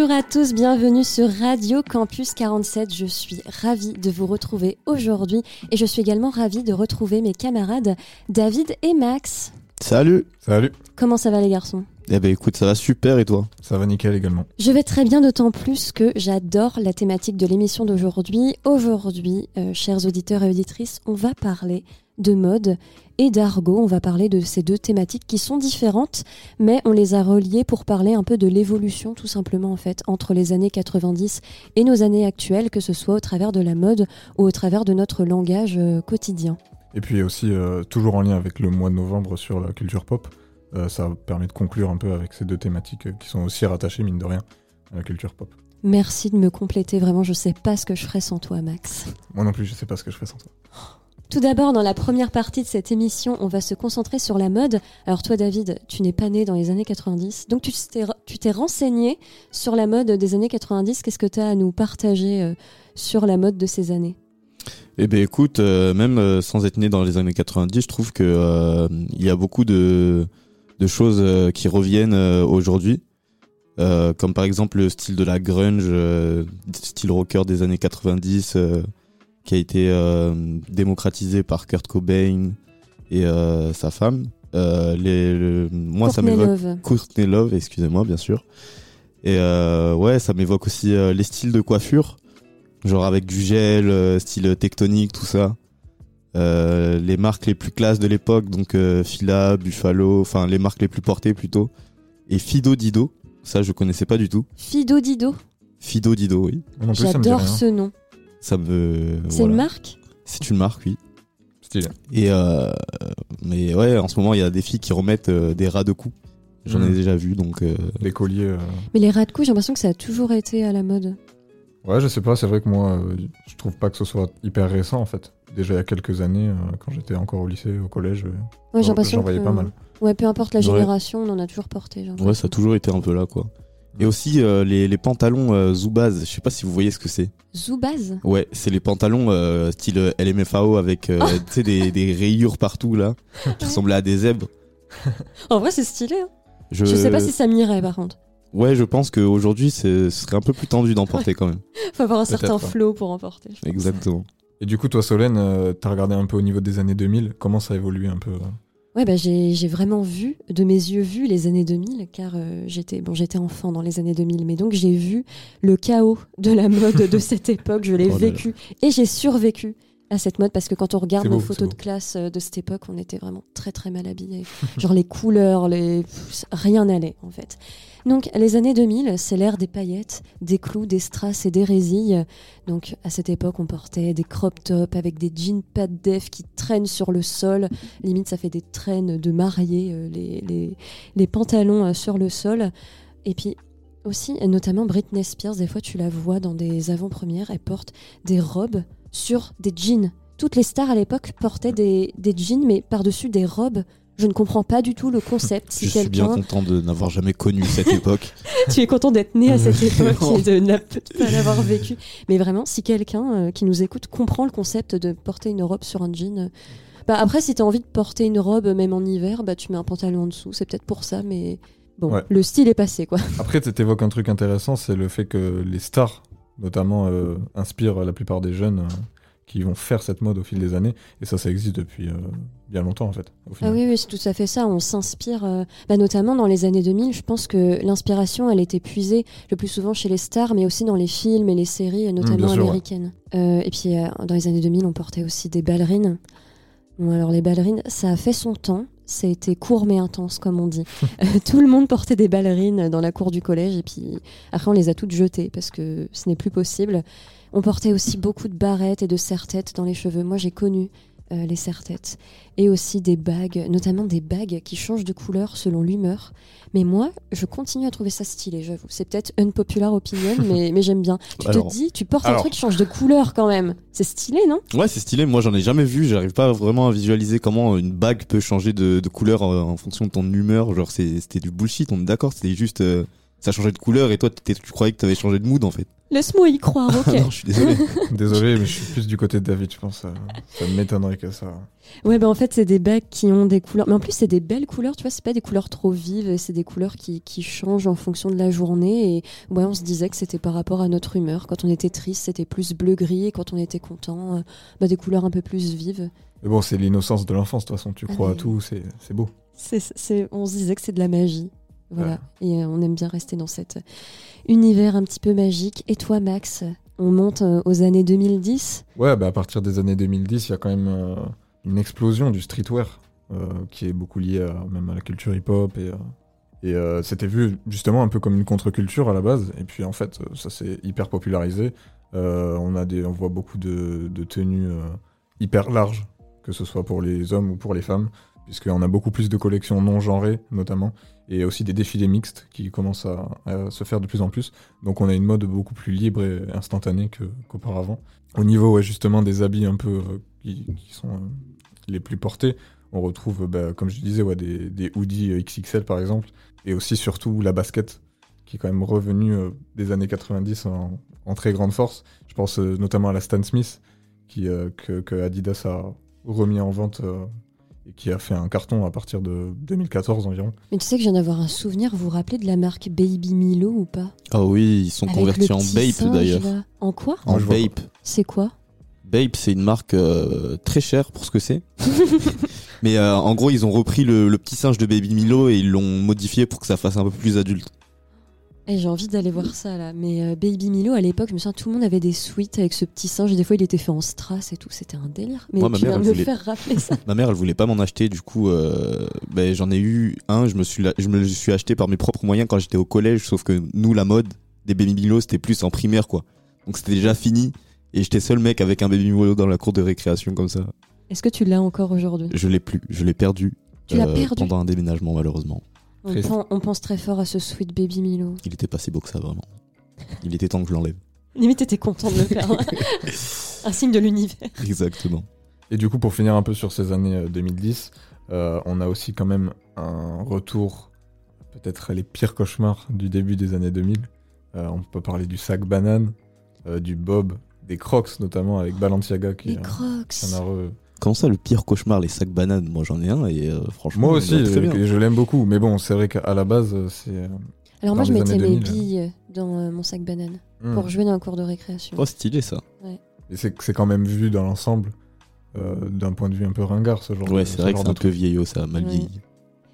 Bonjour à tous, bienvenue sur Radio Campus 47. Je suis ravie de vous retrouver aujourd'hui et je suis également ravie de retrouver mes camarades David et Max. Salut Salut, Comment ça va les garçons? Eh ben écoute, ça va super et toi? Ça va nickel également. Je vais très bien d'autant plus que j'adore la thématique de l'émission d'aujourd'hui. Aujourd'hui, euh, chers auditeurs et auditrices, on va parler de mode et d'argot. On va parler de ces deux thématiques qui sont différentes, mais on les a reliées pour parler un peu de l'évolution tout simplement en fait entre les années 90 et nos années actuelles, que ce soit au travers de la mode ou au travers de notre langage euh, quotidien. Et puis aussi, euh, toujours en lien avec le mois de novembre sur la culture pop, euh, ça permet de conclure un peu avec ces deux thématiques qui sont aussi rattachées, mine de rien, à la culture pop. Merci de me compléter, vraiment je sais pas ce que je ferais sans toi Max. Moi non plus, je sais pas ce que je ferais sans toi. Tout d'abord, dans la première partie de cette émission, on va se concentrer sur la mode. Alors toi, David, tu n'es pas né dans les années 90, donc tu t'es, renseigné sur la mode des années 90. Qu'est-ce que tu as à nous partager euh, sur la mode de ces années? Eh ben écoute, euh, même euh, sans être né dans les années 90, je trouve que euh, il y a beaucoup de, de choses qui reviennent aujourd'hui. Comme par exemple le style de la grunge, style rocker des années 90, euh, qui a été euh, démocratisé par Kurt Cobain et euh, sa femme. Euh, les, le- moi, ça m'évoque. Courtney Love, excusez-moi, bien sûr. Et euh, ouais, ça m'évoque aussi euh, les styles de coiffure, genre avec du gel, euh, style tectonique, tout ça. Euh, les marques les plus classes de l'époque, donc euh, Fila, Buffalo, enfin les marques les plus portées plutôt. Et Fido Dido, ça je connaissais pas du tout. Fido Dido. Fido Dido, oui. J'adore ce nom. Ça me. C'est voilà. une marque C'est une marque, oui. Stylé. Et euh, mais ouais, en ce moment il y a des filles qui remettent euh, des rats de coups. J'en ai Mhm. déjà vu, donc. euh, Les colliers. euh, Mais les rats de coups, j'ai l'impression que ça a toujours été à la mode. Ouais, je sais pas, c'est vrai que moi, euh, je trouve pas que ce soit hyper récent en fait. Déjà il y a quelques années, euh, quand j'étais encore au lycée, au collège, euh, Ouais, j'ai j'en- voyais que- pas mal. Ouais, peu importe la Ouais. génération, on en a toujours porté. Ouais, ça a toujours été un peu là, quoi. Et aussi euh, les, les pantalons euh, Zubaz, je sais pas si vous voyez ce que c'est. Zoubaz Ouais, c'est les pantalons euh, style euh, LMFAO avec euh, tu sais des, des rayures partout là, qui ressemblaient à des zèbres. En vrai, c'est stylé. hein. Je, Je sais pas si ça m'irait par contre. Ouais, je pense qu'aujourd'hui ce serait un peu plus tendu d'en porter quand même. Faut avoir un certain ouais. flow pour en porter. je pense. Exactement. Et du coup, toi, Solène, euh, t'as regardé un peu au niveau des années 2000, comment ça a évolué un peu Ouais, bah, j'ai vraiment vu, de mes yeux vu, les années 2000, car euh, j'étais bon, j'étais enfant dans les années 2000, mais donc j'ai vu le chaos de la mode de cette époque, je l'ai Oh vécu, et j'ai survécu à cette mode, parce que quand on regarde beau, c'est photos de classe euh, de cette époque, on était vraiment très très mal habillés. Genre les couleurs, les... rien n'allait en fait. Donc les années 2000, c'est l'ère des paillettes, des clous, des strass et des résilles. Donc à cette époque, on portait des crop tops avec des jeans pas de def qui traînent sur le sol. Limite, ça fait des traînes de mariés, euh, les, les, les pantalons euh, sur le sol. Et puis aussi, notamment Britney Spears, des fois tu la vois dans des avant-premières, elle porte des robes sur des jeans. Toutes les stars à l'époque portaient des, des jeans, mais par-dessus des robes. Je ne comprends pas du tout le concept. Si je suis bien content de n'avoir jamais connu cette époque. tu es content d'être né à cette époque et de ne pas l'avoir vécu. Mais vraiment, si quelqu'un euh, qui nous écoute comprend le concept de porter une robe sur un jean, euh, bah après, si tu as envie de porter une robe même en hiver, bah tu mets un pantalon en dessous. C'est peut-être pour ça, mais bon, Ouais. le style est passé quoi. Après, tu évoques un truc intéressant, c'est le fait que les stars, notamment, euh, inspirent la plupart des jeunes euh, qui vont faire cette mode au fil des années. Et ça, ça existe depuis euh, bien longtemps, en fait. Au Ah oui, oui, c'est tout à fait ça. On s'inspire, euh, bah, notamment dans les années 2000. Je pense que l'inspiration, elle était puisée le plus souvent chez les stars, mais aussi dans les films et les séries, euh, notamment sûr, ouais. américaines. Euh, et puis, euh, dans les années 2000, on portait aussi des ballerines. Bon, alors les ballerines, ça a fait son temps. Ça a été court mais intense, comme on dit. Tout le monde portait des ballerines dans la cour du collège, et puis après, on les a toutes jetées parce que ce n'est plus possible. On portait aussi beaucoup de barrettes et de serre-têtes dans les cheveux. Moi, j'ai connu euh, les serre-têtes. Et aussi des bagues, notamment des bagues qui changent de couleur selon l'humeur. Mais moi, je continue à trouver ça stylé, j'avoue. C'est peut-être unpopular opinion, mais, mais j'aime bien. Tu Alors- te dis, tu portes un truc qui change de couleur quand même. C'est stylé, non? Ouais, c'est stylé. Moi, j'en ai jamais vu. J'arrive pas vraiment à visualiser comment une bague peut changer de, de couleur en fonction de ton humeur. Genre, c'était du bullshit. On est d'accord. C'était juste, euh, ça changeait de couleur et toi, t'étais- tu croyais que t'avais changé de mood en fait. Laisse-moi y croire, ok. non, je suis désolé. Désolé, mais je suis plus du côté de David, je pense. Ça, ça m'étonnerait que ça. Ouais, bah en fait, c'est des bagues qui ont des couleurs. Mais en plus, c'est des belles couleurs, tu vois, c'est pas des couleurs trop vives, c'est des couleurs qui, qui changent en fonction de la journée. Et ouais, on se disait que c'était par rapport à notre humeur. Quand on était triste, c'était plus bleu-gris, et quand on était content, euh, bah, des couleurs un peu plus vives. Mais bon, c'est l'innocence de l'enfance, de toute façon. Tu Ah, crois mais- à tout, c'est c'est beau. C'est, c'est- on se disait que c'est de la magie. Voilà. Et euh, on aime bien rester dans cet univers un petit peu magique. Et toi, Max, on monte euh, aux années 2010. Ouais, bah à partir des années 2010, il y a quand même euh, une explosion du streetwear euh, qui est beaucoup liée à, même à la culture hip-hop et, euh, et c'était vu justement un peu comme une contre-culture à la base. Et puis en fait, ça s'est hyper popularisé. On a des, on voit beaucoup de, de tenues hyper larges, que ce soit pour les hommes ou pour les femmes, puisqu'on a beaucoup plus de collections non genrées notamment, et aussi des défilés mixtes qui commencent à, se faire de plus en plus. Donc on a une mode beaucoup plus libre et instantanée qu'auparavant. Au niveau justement des habits un peu euh, qui, sont euh, les plus portés, on retrouve, bah, comme je disais, des, hoodies euh, XXL par exemple, et aussi surtout la basket, qui est quand même revenue des années 90 en, très grande force. Je pense notamment à la Stan Smith, que, Adidas a remis en vente et qui a fait un carton à partir de 2014 environ. Mais tu sais que je viens d'avoir un souvenir. Vous vous rappelez de la marque Baby Milo ou pas? Ah oui, ils sont Avec convertis en Bape d'ailleurs. En quoi? En Ah, vois Bape. C'est quoi? Bape, c'est une marque euh, très chère pour ce que c'est. Mais euh, en gros, ils ont repris le, le petit singe de Baby Milo et ils l'ont modifié pour que ça fasse un peu plus adulte. Eh, J'ai envie d'aller voir ça là. Mais euh, Baby Milo, à l'époque, je me souviens, tout le monde avait des suites avec ce petit singe. Et des fois, il était fait en strass et tout. C'était un délire. Mais Moi, ma tu mère, elle me voulait- faire rappeler ça. Ma mère, elle voulait pas m'en acheter, du coup, euh, ben, j'en ai eu un. Je me suis, la- je me le suis acheté par mes propres moyens quand j'étais au collège. Sauf que nous, la mode des Baby Milo, c'était plus en primaire, quoi. Donc c'était déjà fini. Et j'étais seul mec avec un Baby Milo dans la cour de récréation comme ça. Est-ce que tu l'as encore aujourd'hui? Je l'ai plus, je l'ai perdu. euh, Tu l'as perdu? pendant un déménagement, malheureusement. On, pense très fort à ce sweet Baby Milo. Il était pas si beau que ça, vraiment. Il était temps que je l'enlève. Limite, t'étais content de le perdre. un signe de l'univers. Exactement. Et du coup, pour finir un peu sur ces années euh, 2010, euh, on a aussi quand même un retour, peut-être les pires cauchemars du début des années 2000. Euh, on peut parler du sac banane, euh, du bob, des crocs notamment avec Balenciaga qui Les euh, crocs. qui en a re- Comment ça, le pire cauchemar, les sacs bananes? Moi, j'en ai un et euh, franchement. Moi aussi, euh, je l'aime beaucoup. Mais bon, c'est vrai qu'à la base, euh, c'est. Alors moi, je mettais mes 2000, billes dans euh, mon sac banane hmm. pour jouer dans un cours de récréation. Oh, stylé ça. Et c'est c'est quand même vu dans l'ensemble, euh, d'un point de vue un peu ringard, ce genre Ouais, de- c'est ce vrai que c'est un peu truc. vieillot, ça a mal Ouais. vieilli.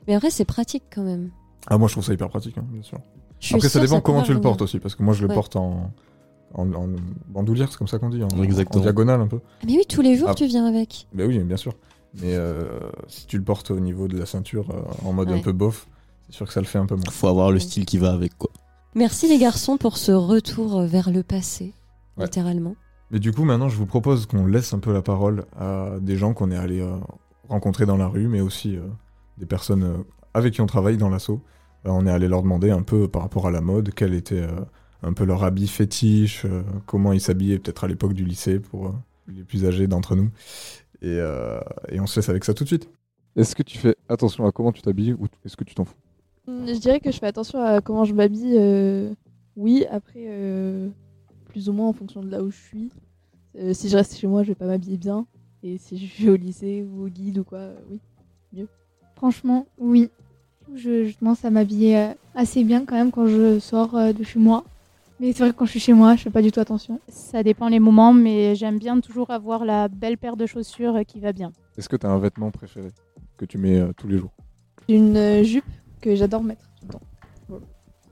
Mais en vrai, c'est pratique quand même. Ah, moi je trouve ça hyper pratique, hein, bien sûr. Après, ça dépend comment tu le portes aussi, parce que moi je le Ouais. porte en, en, en bandoulière, c'est comme ça qu'on dit, en, diagonale un peu. Ah, Mais oui, tous les jours, Ah. tu viens avec. Mais oui, bien sûr. Mais euh, si tu le portes au niveau de la ceinture euh, en mode Ouais. un peu bof, c'est sûr que ça le fait un peu moins. Faut avoir le style qui va avec, quoi. Merci les garçons pour ce retour vers le passé, Ouais. littéralement. Mais du coup, maintenant, je vous propose qu'on laisse un peu la parole à des gens qu'on est allé euh, rencontrer dans la rue, mais aussi euh, des personnes euh, avec qui on travaille dans l'assaut. Euh, on est allé leur demander un peu par rapport à la mode, quel était euh, un peu leur habit fétiche, euh, comment ils s'habillaient peut-être à l'époque du lycée pour euh, les plus âgés d'entre nous. Et, euh, et on se laisse avec ça tout de suite. Est-ce que tu fais attention à comment tu t'habilles ou est-ce que tu t'en fous? Mm, Je dirais que je fais attention à comment je m'habille. euh, Oui, après, euh, plus ou moins en fonction de là où je suis. Euh, si je reste chez moi, je vais pas m'habiller bien. Et si je vais au lycée ou au guide ou quoi, euh, oui. Franchement, oui. Je, je commence à m'habiller assez bien quand même quand je sors de chez moi. Mais c'est vrai que quand je suis chez moi, je fais pas du tout attention. Ça dépend les moments, mais j'aime bien toujours avoir la belle paire de chaussures euh, qui va bien. Est-ce que tu as un vêtement préféré que tu mets euh, tous les jours? Une euh, jupe que j'adore mettre tout le temps. Voilà.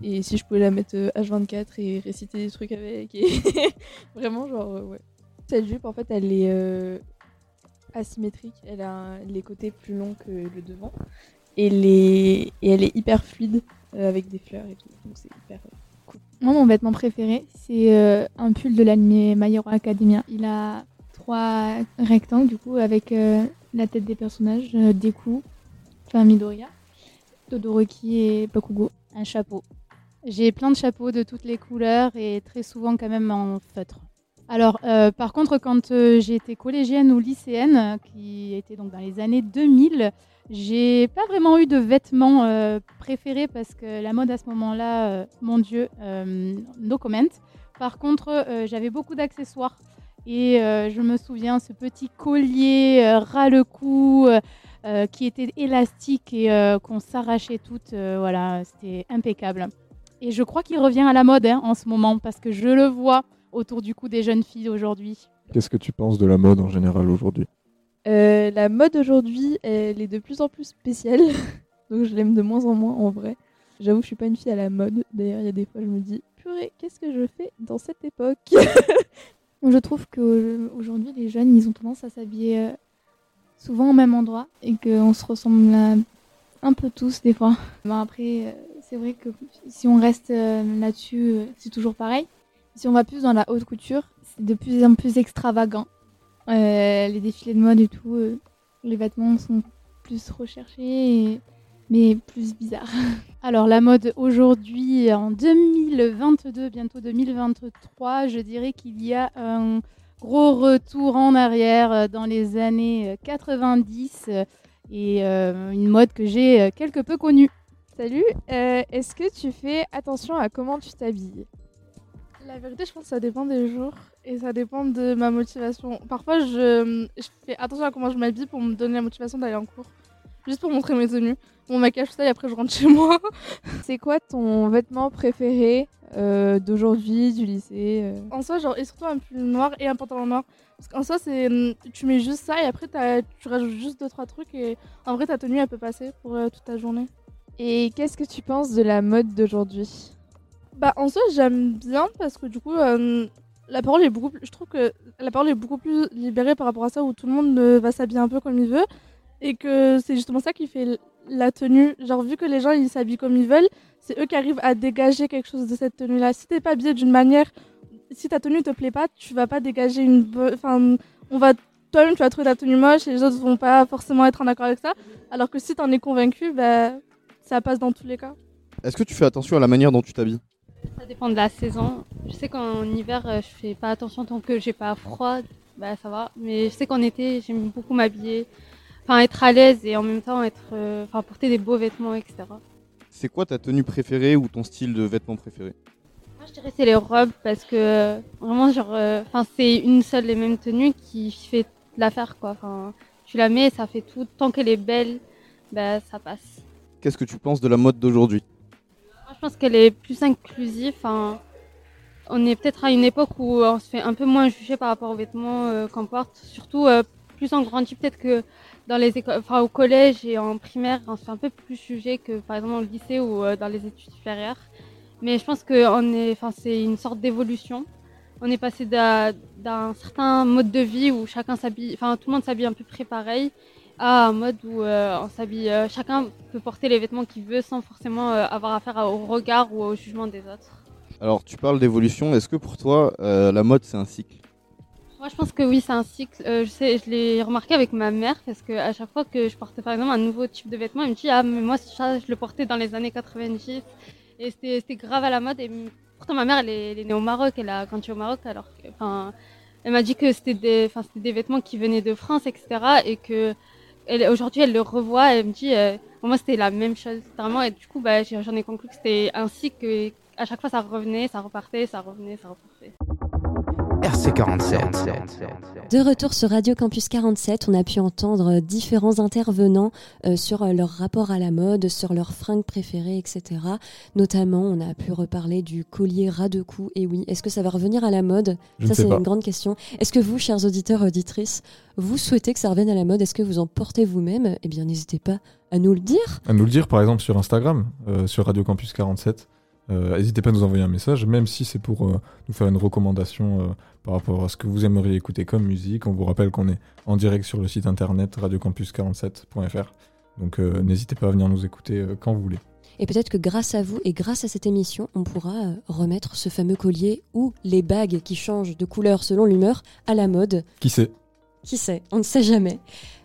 Et si je pouvais la mettre euh, H24 et réciter des trucs avec. Et Vraiment, genre, euh, ouais. Cette jupe, en fait, elle est euh, asymétrique. Elle a un- les côtés plus longs que le devant. Et, les... et elle est hyper fluide euh, avec des fleurs et tout. Donc c'est hyper. Moi, mon vêtement préféré, c'est euh, un pull de l'anime My Academia. Il a trois rectangles du coup avec euh, la tête des personnages, euh, Deku, enfin Midoriya, Todoroki et Bakugo. Un chapeau. J'ai plein de chapeaux de toutes les couleurs et très souvent quand même en feutre. Alors, euh, par contre, quand euh, j'ai été collégienne ou lycéenne, euh, qui était donc dans les années 2000, j'ai pas vraiment eu de vêtements euh, préférés parce que la mode à ce moment-là, mon Dieu, no comment. Par contre, j'avais beaucoup d'accessoires et je me souviens ce petit collier ras le cou qui était élastique et qu'on s'arrachait toutes. voilà, c'était impeccable. Et je crois qu'il revient à la mode hein, en ce moment parce que je le vois autour du cou des jeunes filles aujourd'hui. Qu'est-ce que tu penses de la mode en général aujourd'hui? Euh, la mode aujourd'hui, elle est de plus en plus spéciale. Donc je l'aime de moins en moins en vrai. J'avoue, je suis pas une fille à la mode. D'ailleurs, il y a des fois, je me dis, purée, qu'est-ce que je fais dans cette époque? Moi, je trouve qu'aujourd'hui, les jeunes, ils ont tendance à s'habiller euh, souvent au même endroit et qu'on se ressemble à- un peu tous des fois. Bon, après, euh, c'est vrai que si on reste euh, là-dessus, euh, c'est toujours pareil. Si on va plus dans la haute couture, c'est de plus en plus extravagant. Euh, les défilés de mode et tout, euh, les vêtements sont plus recherchés, mais plus bizarres. Alors la mode aujourd'hui, en 2022, bientôt 2023, je dirais qu'il y a un gros retour en arrière euh, dans les années euh, 90 euh, et une mode que j'ai quelque peu connue. Salut, est-ce que tu fais attention à comment tu t'habilles? La vérité, je pense que ça dépend des jours et ça dépend de ma motivation. Parfois, je, je fais attention à comment je m'habille pour me donner la motivation d'aller en cours. Juste pour montrer mes tenues. Mon maquillage, tout ça, et après je rentre chez moi. C'est quoi ton vêtement préféré euh, d'aujourd'hui, du lycée euh? En soi, genre, et surtout un pull noir et un pantalon noir. Parce qu'en soi, c'est, hum, tu mets juste ça et après tu rajoutes juste deux trois trucs et en vrai ta tenue elle peut passer pour euh, toute ta journée. Et qu'est-ce que tu penses de la mode d'aujourd'hui? Bah en soi j'aime bien parce que du coup euh, la parole est beaucoup plus, je trouve que la parole est beaucoup plus libérée par rapport à ça où tout le monde va s'habiller un peu comme il veut et que c'est justement ça qui fait la tenue. Genre vu que les gens ils s'habillent comme ils veulent, c'est eux qui arrivent à dégager quelque chose de cette tenue là. Si t'es pas habillé d'une manière, si ta tenue te plaît pas, tu vas pas dégager une, enfin on va toi-même tu vas trouver ta tenue moche et les autres vont pas forcément être en accord avec ça. Alors que si t'en es convaincu, bah ça passe dans tous les cas. Est-ce que tu fais attention à la manière dont tu t'habilles? Ça dépend de la saison. Je sais qu'en hiver, euh, je fais pas attention tant que j'ai pas froid, bah ça va. Mais je sais qu'en été, j'aime beaucoup m'habiller, enfin être à l'aise et en même temps être, euh, enfin porter des beaux vêtements, etc. C'est quoi ta tenue préférée ou ton style de vêtements préféré? Moi, je dirais c'est les robes parce que euh, vraiment genre, euh, c'est une seule et même tenue qui fait l'affaire quoi. Enfin, tu la mets, ça fait tout. Tant qu'elle est belle, bah ça passe. Qu'est-ce que tu penses de la mode d'aujourd'hui? Pense qu'elle est plus inclusive. Enfin, on est peut-être à une époque où on se fait un peu moins juger par rapport aux vêtements euh, qu'on porte. Surtout, euh, plus on grandit, peut-être que dans les enfin au collège et en primaire, on se fait un peu plus juger que par exemple au lycée ou euh, dans les études supérieures. Mais je pense que on est, enfin c'est une sorte d'évolution. On est passé d'un certain mode de vie où chacun s'habille, enfin tout le monde s'habille un peu près pareil, à un mode où euh, on s'habille, euh, chacun peut porter les vêtements qu'il veut sans forcément euh, avoir affaire à- au regard ou au jugement des autres. Alors, tu parles d'évolution. Est-ce que pour toi, euh, la mode, c'est un cycle? Moi, je pense que oui, c'est un cycle. Euh, je sais, je l'ai remarqué avec ma mère parce que à chaque fois que je portais par exemple un nouveau type de vêtement, elle me dit ah mais moi ça je le portais dans les années 90 et c'était c'était grave à la mode. Et pourtant ma mère elle est, elle est née au Maroc, elle a grandi au Maroc alors que enfin elle m'a dit que c'était des enfin c'était des vêtements qui venaient de France etc et que aujourd'hui elle le revoit et elle me dit euh, pour moi c'était la même chose vraiment et du coup bah j'en ai conclu que c'était cycle et à chaque fois ça revenait, ça repartait, ça revenait, ça repartait. RC47. De retour sur Radio Campus 47, on a pu entendre différents intervenants euh, sur euh, leur rapport à la mode, sur leurs fringues préférées, etc. Notamment, on a pu reparler du collier ras de cou. Et oui, est-ce que ça va revenir à la mode? Je Ça, c'est une grande question. Est-ce que vous, chers auditeurs, auditrices, vous souhaitez que ça revienne à la mode? Est-ce que vous en portez vous-même? Eh bien, n'hésitez pas à nous le dire. À nous le dire par exemple sur Instagram, euh, sur Radio Campus 47. Euh, N'hésitez pas à nous envoyer un message, même si c'est pour euh, nous faire une recommandation euh, par rapport à ce que vous aimeriez écouter comme musique. On vous rappelle qu'on est en direct sur le site internet radiocampus47.fr. Donc n'hésitez pas à venir nous écouter quand vous voulez. Et peut-être que grâce à vous et grâce à cette émission, on pourra remettre ce fameux collier ou les bagues qui changent de couleur selon l'humeur à la mode. Qui sait? Qui sait? On ne sait jamais.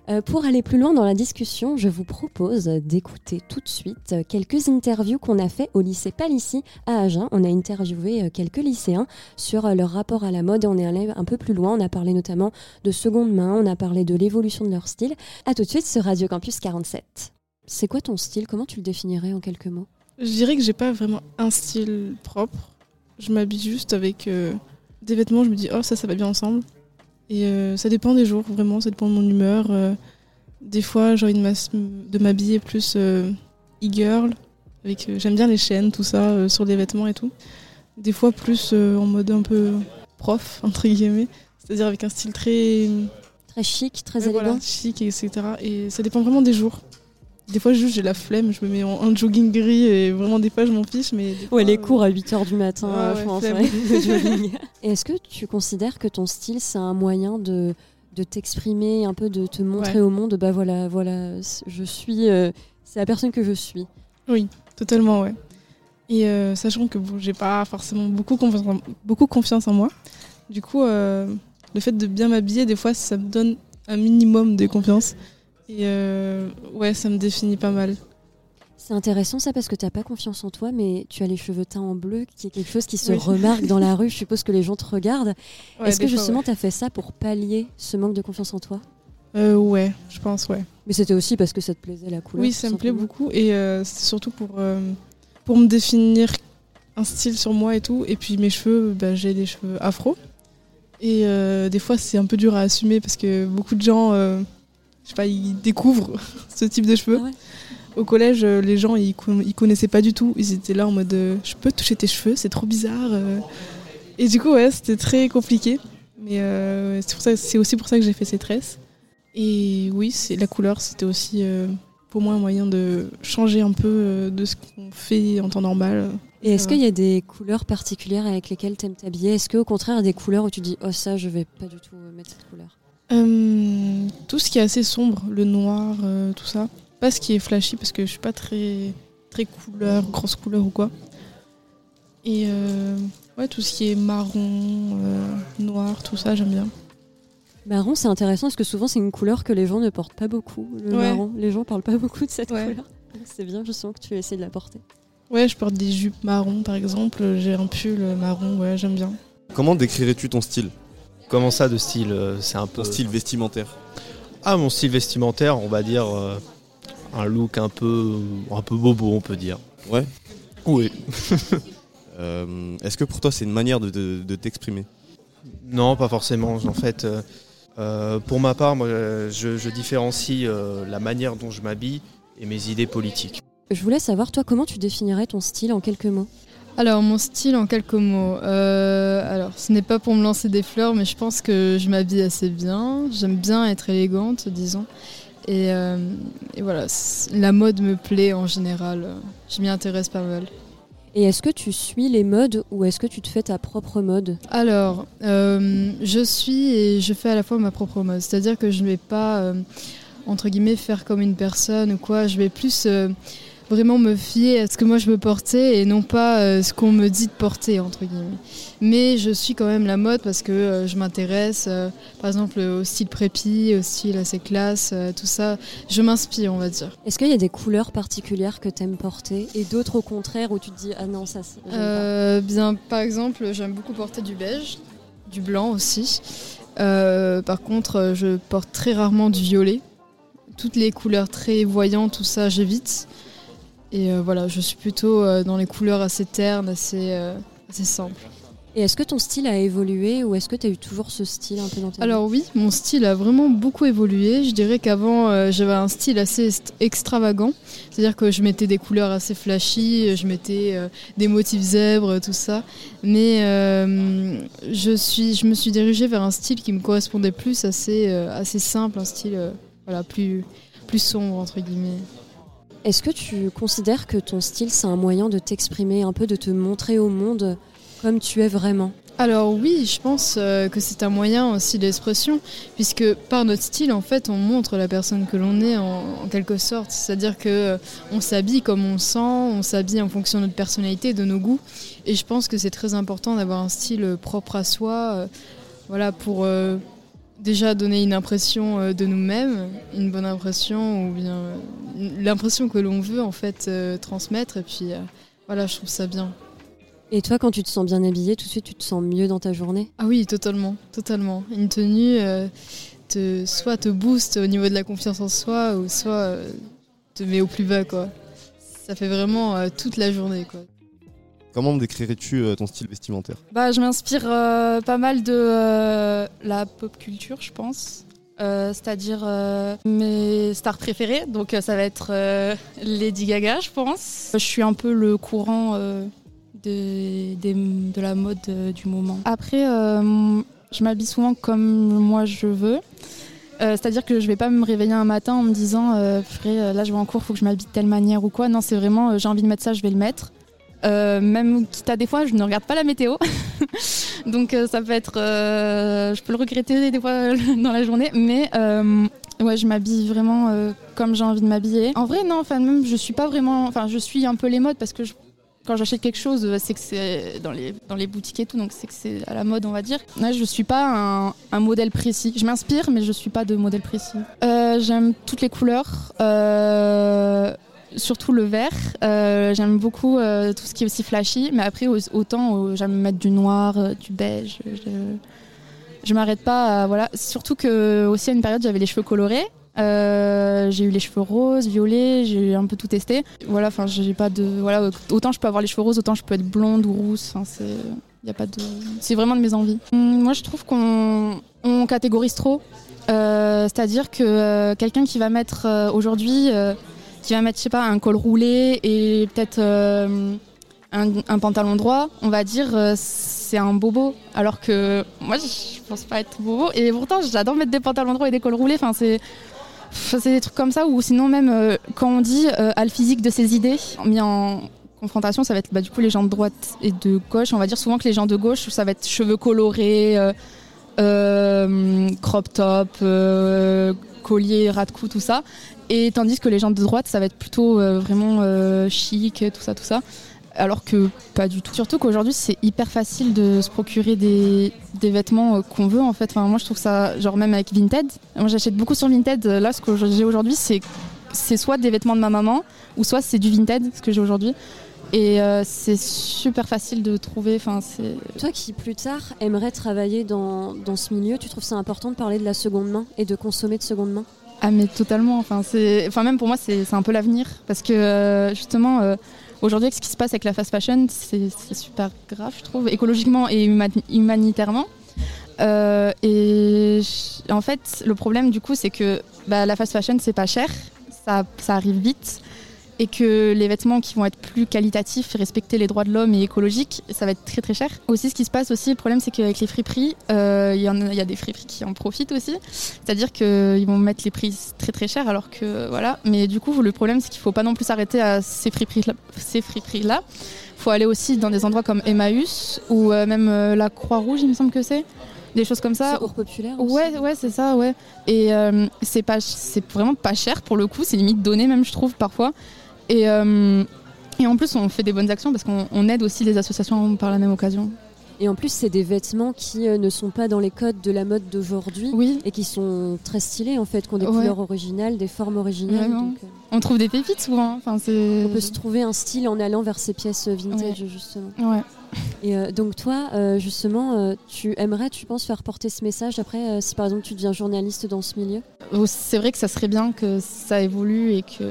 Euh, pour aller plus loin dans la discussion, je vous propose d'écouter tout de suite quelques interviews qu'on a fait au lycée Palissy à Agen. On a interviewé euh, quelques lycéens sur euh, leur rapport à la mode et on est allé un peu plus loin. On a parlé notamment de seconde main, on a parlé de l'évolution de leur style. À tout de suite sur Radio Campus 47. C'est quoi ton style? Comment tu le définirais en quelques mots? Je dirais que j'ai pas vraiment un style propre. Je m'habille juste avec des vêtements, je me dis oh ça ça va bien ensemble. Et euh, ça dépend des jours, vraiment, ça dépend de mon humeur. euh. des fois j'ai envie de m'habiller plus euh, e-girl, avec euh, j'aime bien les chaînes, tout ça, sur les vêtements et tout. Des fois plus en mode un peu prof, entre guillemets, c'est-à-dire avec un style très Très chic, très élégant voilà, chic, etc. Et ça dépend vraiment des jours. Des fois, juste j'ai la flemme, je me mets en jogging gris et vraiment des fois je m'en fiche. Mais fois, Ouais, les euh, cours à 8h du matin, euh, ouais, je pense. ouais. Et Est-ce que tu considères que ton style, c'est un moyen de, de t'exprimer, un peu de te montrer Ouais. au monde? Bah voilà, voilà, je suis. euh, c'est la personne que je suis. Oui, totalement, ouais. Et euh, sachant que bon, j'ai pas forcément beaucoup confiance, en, beaucoup confiance en moi, du coup, euh, le fait de bien m'habiller, des fois, ça me donne un minimum de confiance. Et euh, ouais, ça me définit pas mal. C'est intéressant ça parce que t'as pas confiance en toi, mais tu as les cheveux teints en bleu, qui est quelque chose qui se Oui. remarque dans la rue. Je suppose que les gens te regardent. Ouais, Est-ce que justement ouais. t'as fait ça pour pallier ce manque de confiance en toi? Euh, ouais, je pense, ouais. Mais c'était aussi parce que ça te plaisait la couleur. Oui, ça me plaît beaucoup et euh, c'est surtout pour, euh, pour me définir un style sur moi et tout. Et puis mes cheveux, bah, j'ai des cheveux afro. Et euh, des fois, c'est un peu dur à assumer parce que beaucoup de gens, euh, je sais pas, ils découvrent ce type de cheveux. Ah ouais Au collège, euh, les gens, ils, ils connaissaient pas du tout. Ils étaient là en mode euh, Je peux toucher tes cheveux, c'est trop bizarre. euh. Et du coup, ouais, c'était très compliqué. Mais euh, c'est aussi pour ça que j'ai fait ces tresses. Et oui, la couleur, c'était aussi euh, pour moi un moyen de changer un peu euh, de ce qu'on fait en temps normal. Et est-ce qu'il y a des couleurs particulières avec lesquelles t'aimes t'habiller? Est-ce qu'au contraire, il y a des couleurs où tu dis oh ça, je vais pas du tout mettre cette couleur? Euh, tout ce qui est assez sombre, le noir, euh, tout ça. Pas ce qui est flashy parce que je suis pas très, très couleur, grosse couleur ou quoi. Et euh, ouais, tout ce qui est marron, euh, noir, tout ça, j'aime bien. Marron, c'est intéressant parce que souvent c'est une couleur que les gens ne portent pas beaucoup. Le Ouais. marron, les gens parlent pas beaucoup de cette Ouais. couleur. C'est bien, je sens que tu essaies de la porter. Ouais, je porte des jupes marron par exemple, j'ai un pull marron, ouais, j'aime bien. Comment décrirais-tu ton style? Comment ça de style euh, C'est un peu. Ton style vestimentaire Ah, mon style vestimentaire, on va dire euh, un look un peu, un peu bobo, on peut dire. Ouais. Oui. Euh, Est-ce que pour toi c'est une manière de, de- de t'exprimer? Non, pas forcément. En fait, euh, pour ma part, moi, je, je différencie euh, la manière dont je m'habille et mes idées politiques. Je voulais savoir, toi, comment tu définirais ton style en quelques mots? Alors, mon style en quelques mots. Euh, alors, ce n'est pas pour me lancer des fleurs, mais je pense que je m'habille assez bien. J'aime bien être élégante, disons. Et, euh, et voilà, la mode me plaît en général. Je m'y intéresse pas mal. Et est-ce que tu suis les modes ou est-ce que tu te fais ta propre mode? Alors, euh, je suis et je fais à la fois ma propre mode. C'est-à-dire que je ne vais pas, entre guillemets, faire comme une personne ou quoi. Je vais plus vraiment me fier à ce que moi je veux porter et non pas euh, ce qu'on me dit de porter, entre guillemets. Mais je suis quand même la mode parce que euh, je m'intéresse, euh, par exemple, au style prépi, au style assez classe, tout ça. Je m'inspire, on va dire. Est-ce qu'il y a des couleurs particulières que t'aimes porter et d'autres au contraire où tu te dis ah non ça c'est- bien, par exemple, j'aime beaucoup porter du beige, du blanc aussi. Par contre, je porte très rarement du violet. Toutes les couleurs très voyantes, tout ça, j'évite. Et euh, voilà, je suis plutôt euh, dans les couleurs assez ternes, assez, euh, assez simples. Et est-ce que ton style a évolué ou est-ce que tu as eu toujours ce style un peu dans ta vie Alors oui, mon style a vraiment beaucoup évolué. Je dirais qu'avant, euh, j'avais un style assez extravagant. C'est-à-dire que je mettais des couleurs assez flashy, je mettais des motifs zèbres, tout ça. Mais je, suis, je me suis dirigée vers un style qui me correspondait plus, assez, assez simple, un style voilà, plus, plus sombre, entre guillemets. Est-ce que tu considères que ton style c'est un moyen de t'exprimer, un peu de te montrer au monde comme tu es vraiment? Alors oui, je pense euh, que c'est un moyen aussi d'expression, puisque par notre style, en fait, on montre la personne que l'on est en, quelque sorte. C'est-à-dire que euh, on s'habille comme on sent, on s'habille en fonction de notre personnalité, de nos goûts. Et je pense que c'est très important d'avoir un style propre à soi, euh, voilà, pour déjà donner une impression euh, de nous-mêmes, une bonne impression, ou bien euh, l'impression que l'on veut en fait euh, transmettre. Et puis euh, voilà, je trouve ça bien. Et toi, quand tu te sens bien habillée, tout de suite, tu te sens mieux dans ta journée? Ah oui, totalement, totalement. Une tenue, euh, te, soit te booste au niveau de la confiance en soi, ou soit te met au plus bas, quoi. Ça fait vraiment toute la journée, quoi. Comment me décrirais-tu euh, ton style vestimentaire? Bah, je m'inspire euh, pas mal de euh, la pop culture, je pense. C'est-à-dire mes stars préférées. Donc, ça va être Lady Gaga, je pense. Je suis un peu le courant de, de la mode du moment. Après, je m'habille souvent comme moi je veux. C'est-à-dire que je vais pas me réveiller un matin en me disant euh, euh, là je vais en cours, faut que je m'habille de telle manière ou quoi. Non, c'est vraiment j'ai envie de mettre ça, je vais le mettre. Euh, même quitte à des fois, je ne regarde pas la météo. Donc euh, ça peut être. euh, je peux le regretter des fois dans la journée. Mais euh, ouais, je m'habille vraiment comme j'ai envie de m'habiller. En vrai, non, enfin, même je suis pas vraiment. Enfin, je suis un peu les modes parce que quand j'achète quelque chose, euh, c'est que c'est dans les, dans les boutiques et tout, donc c'est que c'est à la mode, on va dire. Là, je suis pas un, modèle précis. Je m'inspire, mais je suis pas de modèle précis. J'aime toutes les couleurs. Surtout le vert. Euh, j'aime beaucoup euh, tout ce qui est aussi flashy, mais après au- autant j'aime mettre du noir, euh, du beige. Je, je m'arrête pas. à- voilà. Surtout que aussi à une période j'avais les cheveux colorés. J'ai eu les cheveux roses, violets, j'ai un peu tout testé. Voilà, enfin j'ai pas de voilà autant je peux avoir les cheveux roses, autant je peux être blonde ou rousse. Enfin c'est y a pas de c'est vraiment de mes envies. Hum, Moi je trouve qu'on on catégorise trop. C'est-à-dire que quelqu'un qui va mettre aujourd'hui qui va mettre, je sais pas, un col roulé et peut-être euh, un, pantalon droit, on va dire euh, c'est un bobo. Alors que moi, je pense pas être bobo. Et pourtant, j'adore mettre des pantalons droits et des cols roulés. Enfin, c'est. C'est des trucs comme ça, ou sinon même euh, quand on dit à le physique de ses idées, mis en confrontation, ça va être bah, du coup les gens de droite et de gauche. On va dire souvent que les gens de gauche, ça va être cheveux colorés, crop top, collier, ras de cou, tout ça. Et tandis que les gens de droite, ça va être plutôt euh, vraiment euh, chic, tout ça, tout ça. Alors que pas du tout. Surtout qu'aujourd'hui, c'est hyper facile de se procurer des, des vêtements euh, qu'on veut en fait. Moi, je trouve ça, genre même avec Vinted. Moi, j'achète beaucoup sur Vinted. Là, ce que j'ai aujourd'hui, c'est soit des vêtements de ma maman, ou soit c'est du Vinted, ce que j'ai aujourd'hui. Et euh, c'est super facile de trouver. Enfin, c'est Toi qui plus tard aimerais travailler dans, dans ce milieu, tu trouves ça important de parler de la seconde main et de consommer de seconde main? Ah mais totalement, enfin, c'est... enfin même pour moi c'est, un peu l'avenir parce que euh, justement euh, aujourd'hui avec ce qui se passe avec la fast fashion c'est, super grave je trouve, écologiquement et huma- humanitairement. Et en fait le problème du coup c'est que bah, la fast fashion c'est pas cher, ça, ça arrive vite et que les vêtements qui vont être plus qualitatifs, respecter les droits de l'homme et écologiques, ça va être très très cher. Aussi, ce qui se passe aussi, le problème, c'est qu'avec les friperies, euh, il y, a- il y a des friperies qui en profitent aussi. C'est-à-dire qu'ils vont mettre les prix très très chers, alors que voilà. Mais du coup, le problème, c'est qu'il faut pas non plus s'arrêter à ces friperies-là. Ces friperies-là. faut aller aussi dans des endroits comme Emmaüs ou euh, même euh, la Croix-Rouge, il me semble que c'est. Des choses comme ça. Secours populaire aussi. Ouais, ouais, c'est ça, ouais. Et euh, c'est pas, c'est vraiment pas cher pour le coup. C'est limite donné même, je trouve parfois. Et, euh, et en plus, on fait des bonnes actions parce qu'on on aide aussi les associations par la même occasion. Et en plus, c'est des vêtements qui euh, ne sont pas dans les codes de la mode d'aujourd'hui et qui sont très stylés en fait, qui ont des Ouais. couleurs originales, des formes originales. Donc, euh, On trouve des pépites souvent. Enfin, c'est. on peut se trouver un style en allant vers ces pièces vintage Ouais. justement. Ouais. Et euh, donc toi, euh, justement, tu aimerais, tu penses, faire porter ce message après, si par exemple tu deviens journaliste dans ce milieu? C'est vrai que ça serait bien que ça évolue et que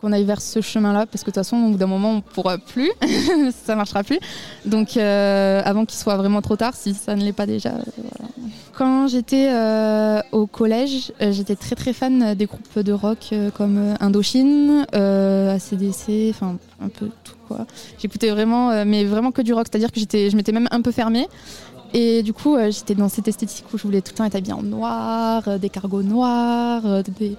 qu'on aille vers ce chemin-là parce que de toute façon d'un moment on pourra plus. Ça marchera plus. Donc euh, avant qu'il soit vraiment trop tard si ça ne l'est pas déjà euh, quand j'étais euh, au collège j'étais très très fan des groupes de rock comme Indochine ACDC enfin un peu tout quoi. J'écoutais vraiment mais vraiment que du rock. C'est à dire que j'étais je m'étais même un peu fermée. Et du coup, j'étais dans cette esthétique où je voulais tout le temps être habillée en noir, des cargos noirs, des...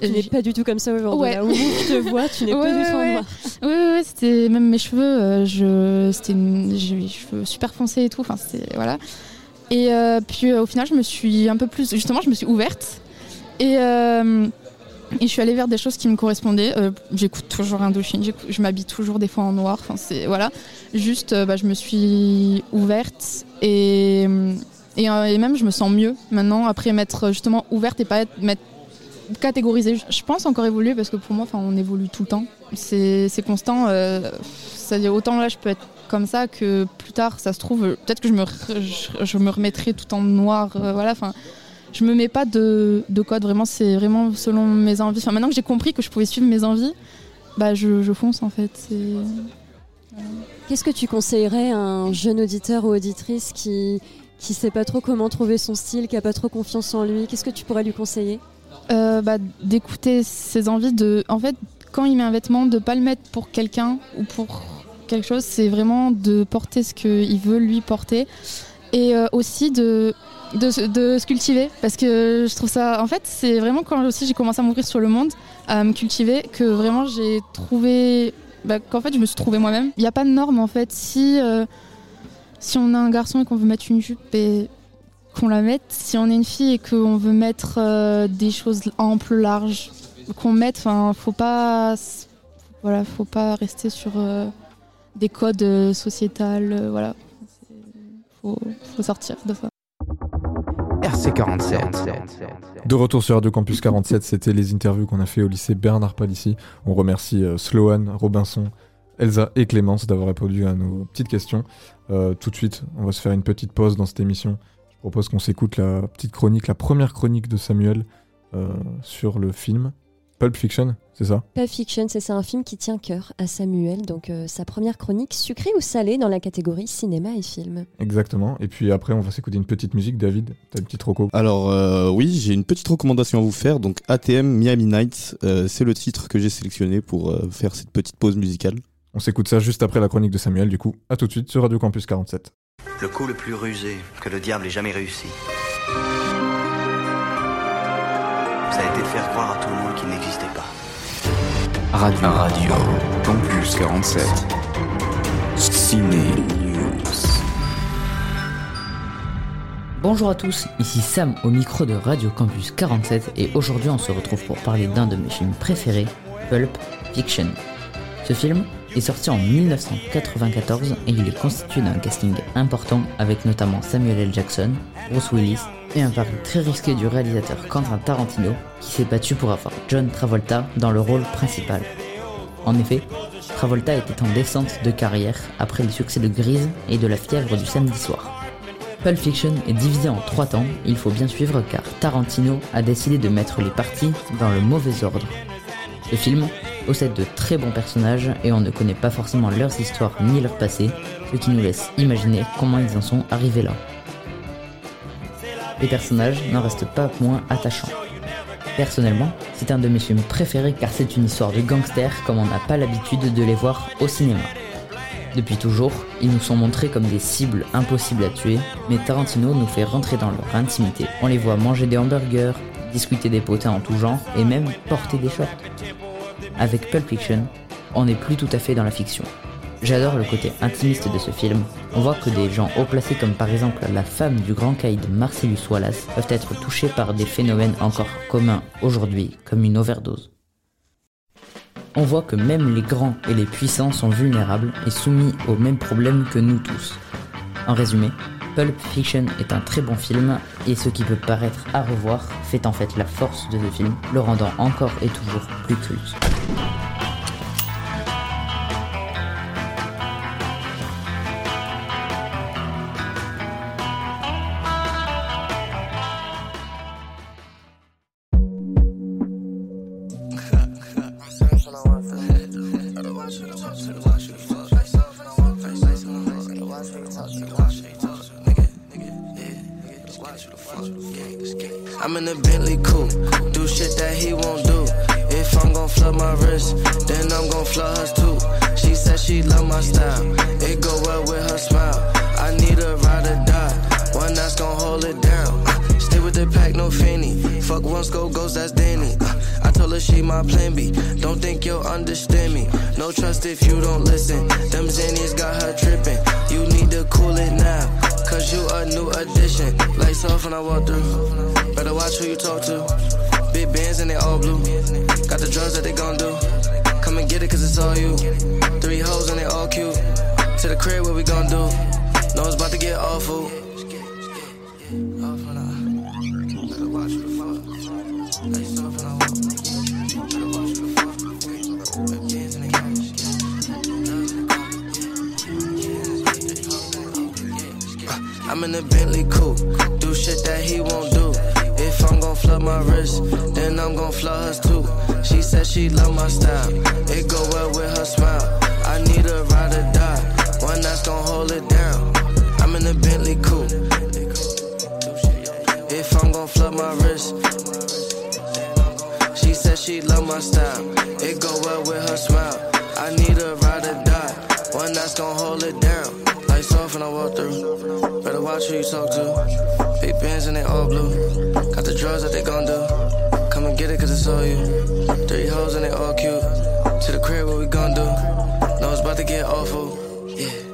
Tu n'es pas du tout comme ça aujourd'hui. Ouais. Là où je te vois, tu n'es Ouais, pas du tout en noir. Oui, oui, c'était même mes cheveux, euh, je, c'était une- j'ai eu les cheveux super foncés et tout. Enfin, c'était voilà. Et euh, puis euh, au final, je me suis un peu plus, justement, je me suis ouverte et euh, et je suis allée vers des choses qui me correspondaient. J'écoute toujours Indochine, je m'habille toujours des fois en noir. Enfin, c'est voilà. Juste, bah, je me suis ouverte et et, et même je me sens mieux maintenant après m'être justement ouverte et pas être m'être catégorisée. Je pense encore évoluer parce que pour moi, on évolue tout le temps. C'est constant. euh, C'est-à-dire autant là, je peux être comme ça que plus tard, ça se trouve, peut-être que je me, je, me remettrai tout en noir. euh, voilà, enfin, je me mets pas de, de code. Vraiment, c'est vraiment selon mes envies. Enfin, maintenant que j'ai compris que je pouvais suivre mes envies, bah, je, fonce en fait. Qu'est-ce que tu conseillerais à un jeune auditeur ou auditrice qui qui sait pas trop comment trouver son style, qui a pas trop confiance en lui? Qu'est-ce que tu pourrais lui conseiller? Euh, bah, d'écouter ses envies de en fait quand il met un vêtement de pas le mettre pour quelqu'un ou pour quelque chose c'est vraiment de porter ce qu'il veut lui porter et euh, aussi de, de se cultiver parce que je trouve ça en fait c'est vraiment quand aussi j'ai commencé à m'ouvrir sur le monde à me cultiver que vraiment j'ai trouvé bah, qu'en fait je me suis trouvée moi-même. Il n'y a pas de norme en fait. Si euh, si on a un garçon et qu'on veut mettre une jupe et qu'on la mette. Si on est une fille et qu'on veut mettre euh, des choses amples, larges, qu'on mette, enfin, faut pas, voilà, faut pas rester sur euh, des codes euh, sociétals, euh, voilà. Faut, faut sortir de ça. RC47. De retour sur Radio Campus 47, c'était les interviews qu'on a fait au lycée Bernard Palissy. On remercie euh, Sloan, Robinson, Elsa et Clémence d'avoir répondu à nos petites questions. Euh, tout de suite, on va se faire une petite pause dans cette émission. Je propose qu'on s'écoute la petite chronique, la première chronique de Samuel euh, sur le film Pulp Fiction, c'est ça? Pulp Fiction, c'est ça, un film qui tient cœur à Samuel, donc euh, sa première chronique sucrée ou salée dans la catégorie cinéma et film. Exactement. Et puis après, on va s'écouter une petite musique. David, t'as une petite roco Alors euh, oui, j'ai une petite recommandation à vous faire. Donc ATM Miami Nights, euh, c'est le titre que j'ai sélectionné pour euh, faire cette petite pause musicale. On s'écoute ça juste après la chronique de Samuel, du coup. À tout de suite sur Radio Campus 47. Le coup le plus rusé que le diable ait jamais réussi. Ça a été de faire croire à tout le monde qu'il n'existait pas. Radio. Radio. Campus 47. Ciné News. Bonjour à tous, ici Sam au micro de Radio Campus 47 et aujourd'hui on se retrouve pour parler d'un de mes films préférés, Pulp Fiction. Ce film est sorti en 1994 et il est constitué d'un casting important avec notamment Samuel L. Jackson, Bruce Willis et un pari très risqué du réalisateur Quentin Tarantino qui s'est battu pour avoir John Travolta dans le rôle principal. En effet, Travolta était en descente de carrière après le succès de Grise et de La fièvre du samedi soir. Pulp Fiction est divisé en trois temps, il faut bien suivre car Tarantino a décidé de mettre les parties dans le mauvais ordre. Le film possède de très bons personnages et on ne connaît pas forcément leurs histoires ni leur passé, ce qui nous laisse imaginer comment ils en sont arrivés là. Les personnages n'en restent pas moins attachants. Personnellement, c'est un de mes films préférés car c'est une histoire de gangsters comme on n'a pas l'habitude de les voir au cinéma. Depuis toujours, ils nous sont montrés comme des cibles impossibles à tuer, mais Tarantino nous fait rentrer dans leur intimité. On les voit manger des hamburgers, discuter des potins en tout genre et même porter des shorts. Avec Pulp Fiction, on n'est plus tout à fait dans la fiction. J'adore le côté intimiste de ce film. On voit que des gens haut placés comme par exemple la femme du grand caïd Marcellus Wallace peuvent être touchés par des phénomènes encore communs aujourd'hui, comme une overdose. On voit que même les grands et les puissants sont vulnérables et soumis aux mêmes problèmes que nous tous. En résumé, Pulp Fiction est un très bon film et ce qui peut paraître à revoir fait en fait la force de ce film, le rendant encore et toujours plus culte. Her she my plan B. Don't think you'll understand me. No trust if you don't listen. Them Xannies got her tripping. You need to cool it now. Cause you a new addition. Lights off when I walk through. Better watch who you talk to. Big bands and they all blue. Got the drugs that they gon' do. Come and get it cause it's all you. Three hoes and they all cute. To the crib, what we gon' do? Know it's about to get awful. Shit that he won't do. If I'm gon' flood my wrist, then I'm gon' flood hers too. She said she love my style, it go well with her smile. I need a ride or die, one that's gon' hold it down. I'm in a Bentley coupe. If I'm gon' flood my wrist, she said she love my style, it go well with her smile. I need a ride or die, one that's gon' hold it down. Off when I walk through. Better watch who you talk to. Big bands and they all blue. Got the drugs that they gon' do. Come and get it cause it's all you. Three hoes and they all cute. To the crib, what we gon' do? Know it's about to get awful. Yeah.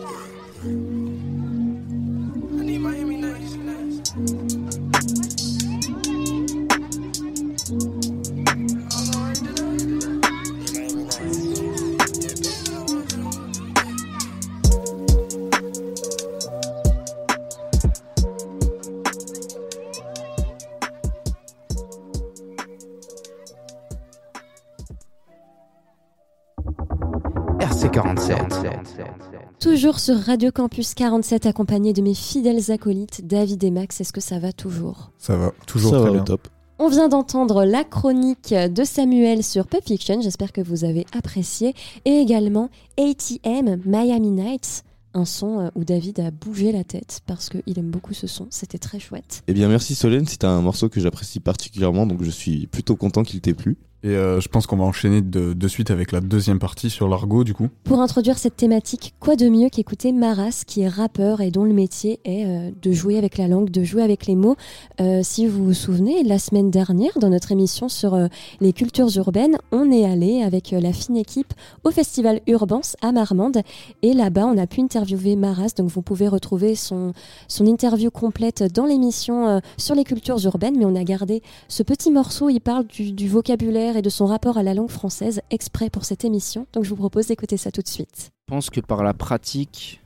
RC47. Toujours sur Radio Campus 47, accompagné de mes fidèles acolytes David et Max. Est-ce que ça va toujours? Ça va, toujours Ça très va au bien. top. On vient d'entendre la chronique de Samuel sur Pulp Fiction. J'espère que vous avez apprécié. Et également ATM Miami Nights, un son euh, où David a bougé la tête parce qu'il aime beaucoup ce son. C'était très chouette. Eh bien, merci Solène, c'est un morceau que j'apprécie particulièrement, donc je suis plutôt content qu'il t'ait plu. Et euh, je pense qu'on va enchaîner de, de suite avec la deuxième partie sur l'argot, du coup. Pour introduire cette thématique, quoi de mieux qu'écouter Maras, qui est rappeur et dont le métier est euh, de jouer avec la langue, de jouer avec les mots. Euh, si vous vous souvenez, la semaine dernière, dans notre émission sur les cultures urbaines, on est allé avec la fine équipe au festival Urbance à Marmande. Et là-bas, on a pu interviewer Maras. Donc, vous pouvez retrouver son, son interview complète dans l'émission sur les cultures urbaines. Mais on a gardé ce petit morceau. Il parle du vocabulaire et de son rapport à la langue française exprès pour cette émission. Donc, je vous propose d'écouter ça tout de suite. Je pense que par la pratique,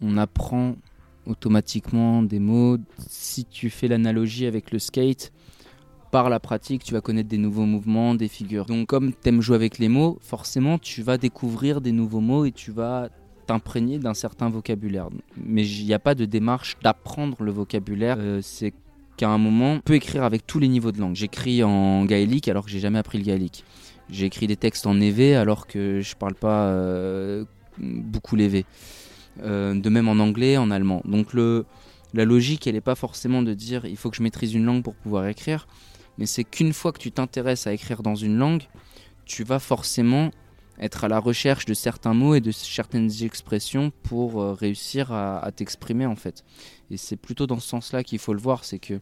on apprend automatiquement des mots. Si tu fais l'analogie avec le skate, par la pratique, tu vas connaître des nouveaux mouvements, des figures. Donc comme tu aimes jouer avec les mots, forcément, tu vas découvrir des nouveaux mots et tu vas t'imprégner d'un certain vocabulaire. Mais il n'y a pas de démarche d'apprendre le vocabulaire. Euh, qu'à un moment, on peut écrire avec tous les niveaux de langue. J'écris en gaélique alors que j'ai jamais appris le gaélique. J'ai écrit des textes en évé alors que je parle pas euh, beaucoup l'évé. Euh, de même en anglais, en allemand. Donc le, la logique, elle n'est pas forcément de dire il faut que je maîtrise une langue pour pouvoir écrire, mais c'est qu'une fois que tu t'intéresses à écrire dans une langue, tu vas forcément être à la recherche de certains mots et de certaines expressions pour euh, réussir à, à t'exprimer en fait. Et c'est plutôt dans ce sens-là qu'il faut le voir, c'est que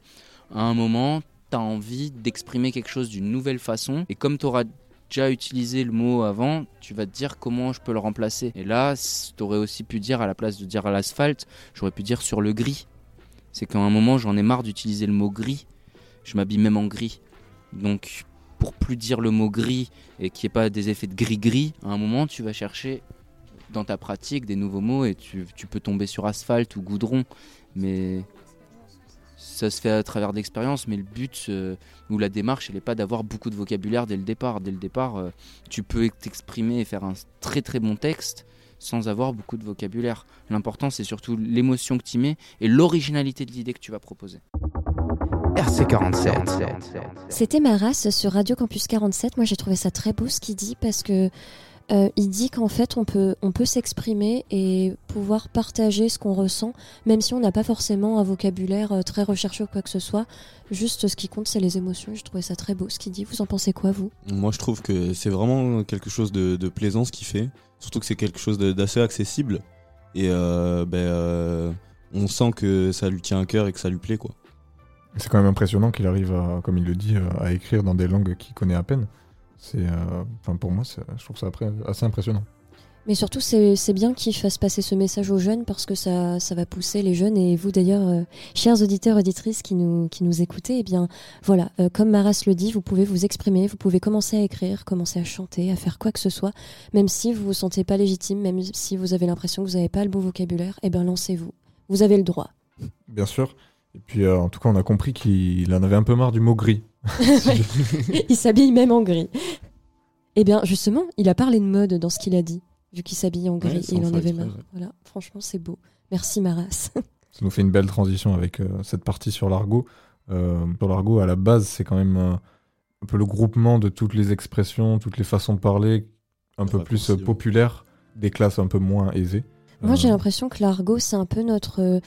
à un moment, tu as envie d'exprimer quelque chose d'une nouvelle façon, et comme tu auras déjà utilisé le mot avant, tu vas te dire comment je peux le remplacer. Et là, tu aurais aussi pu dire, à la place de dire à l'asphalte, j'aurais pu dire sur le gris. C'est qu'à un moment, j'en ai marre d'utiliser le mot gris. Je m'habille même en gris. Donc, pour plus dire le mot gris et qu'il n'y ait pas des effets de gris-gris, à un moment, tu vas chercher dans ta pratique des nouveaux mots et tu, peux tomber sur asphalte ou goudron. Mais ça se fait à travers d'expériences, mais le but euh, ou la démarche, elle n'est pas d'avoir beaucoup de vocabulaire dès le départ. Dès le départ, euh, tu peux t'exprimer et faire un très très bon texte sans avoir beaucoup de vocabulaire. L'important, c'est surtout l'émotion que tu mets et l'originalité de l'idée que tu vas proposer. RC47. C'était Maras sur Radio Campus 47. Moi, j'ai trouvé ça très beau ce qu'il dit parce que euh, il dit qu'en fait, on peut, on peut s'exprimer et pouvoir partager ce qu'on ressent, même si on n'a pas forcément un vocabulaire euh, très recherché ou quoi que ce soit. Juste, ce qui compte, c'est les émotions. J'ai trouvé ça très beau ce qu'il dit. Vous en pensez quoi, vous? Moi, je trouve que c'est vraiment quelque chose de, de plaisant ce qu'il fait. Surtout que c'est quelque chose de- d'assez accessible. Et euh, ben, euh, on sent que ça lui tient à cœur et que ça lui plaît, quoi. C'est quand même impressionnant qu'il arrive, à, comme il le dit, euh, à écrire dans des langues qu'il connaît à peine. C'est, euh, enfin, pour moi, je trouve ça après assez impressionnant. Mais surtout, c'est bien qu'ils fassent passer ce message aux jeunes parce que ça, ça va pousser les jeunes. Et vous, d'ailleurs, euh, chers auditeurs, auditrices qui nous, qui nous écoutez, eh bien, voilà, euh, comme Maras le dit, vous pouvez vous exprimer, vous pouvez commencer à écrire, commencer à chanter, à faire quoi que ce soit, même si vous vous sentez pas légitime, même si vous avez l'impression que vous n'avez pas le bon vocabulaire, eh bien, lancez-vous. Vous avez le droit. Bien sûr. Et puis, euh, en tout cas, on a compris qu'il en avait un peu marre du mot gris. il s'habille même en gris. Eh bien, justement, il a parlé de mode dans ce qu'il a dit, vu qu'il s'habille en gris Ouais, c'est et il en avait marre. ouais. Voilà, franchement, c'est beau. Merci Maras. Ça nous fait une belle transition avec euh, cette partie sur l'argot. Euh, sur l'argot, à la base, c'est quand même euh, un peu le groupement de toutes les expressions, toutes les façons de parler, un peu plus populaires, des classes un peu moins aisées. Moi, Euh, j'ai l'impression que l'argot, c'est un peu notre euh,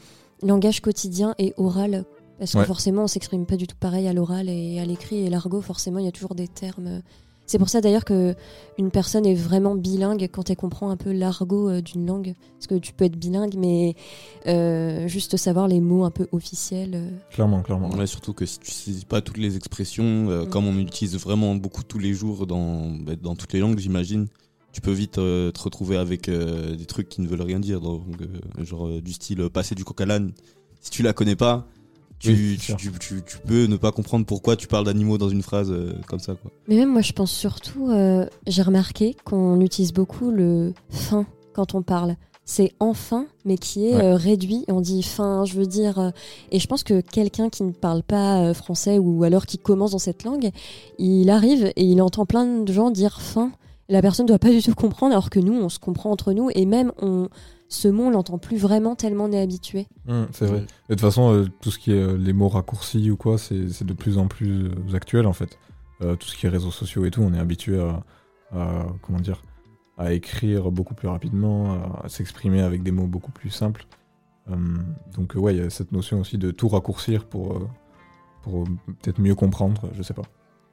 langage quotidien et oral. Parce que Ouais. forcément, on s'exprime pas du tout pareil à l'oral et à l'écrit. Et l'argot, forcément, il y a toujours des termes. C'est pour ça d'ailleurs que une personne est vraiment bilingue quand elle comprend un peu l'argot euh, d'une langue. Parce que tu peux être bilingue, mais euh, juste savoir les mots un peu officiels. euh. Clairement, clairement. Ouais, surtout que si tu saisis pas toutes les expressions, euh, Mm. comme on utilise vraiment beaucoup tous les jours dans, bah, dans toutes les langues, j'imagine, tu peux vite euh, te retrouver avec euh, des trucs qui ne veulent rien dire. Donc, euh, genre euh, du style passer du coq à l'âne. Si tu la connais pas, tu, Oui, c'est tu, sûr. tu, tu- tu peux ne pas comprendre pourquoi tu parles d'animaux dans une phrase euh, comme ça. Quoi. Mais même moi, je pense surtout, euh, j'ai remarqué qu'on utilise beaucoup le fin quand on parle. C'est enfin, mais qui est Ouais. euh, réduit. On dit fin, je veux dire. euh, et je pense que quelqu'un qui ne parle pas euh, français ou alors qui commence dans cette langue, il arrive et il entend plein de gens dire fin. La personne ne doit pas du tout comprendre, alors que nous, on se comprend entre nous. Et même, on, ce mot, on l'entend plus vraiment tellement on est habitué. Hum, c'est vrai. Et de toute façon, euh, tout ce qui est euh, les mots raccourcis ou quoi, c'est c'est de plus en plus euh, actuel en fait. Euh, tout ce qui est réseaux sociaux et tout, on est habitué à, à- comment dire, à écrire beaucoup plus rapidement, à, à s'exprimer avec des mots beaucoup plus simples. Hum, donc ouais, il y a cette notion aussi de tout raccourcir pour, euh, pour peut-être mieux comprendre, je sais pas.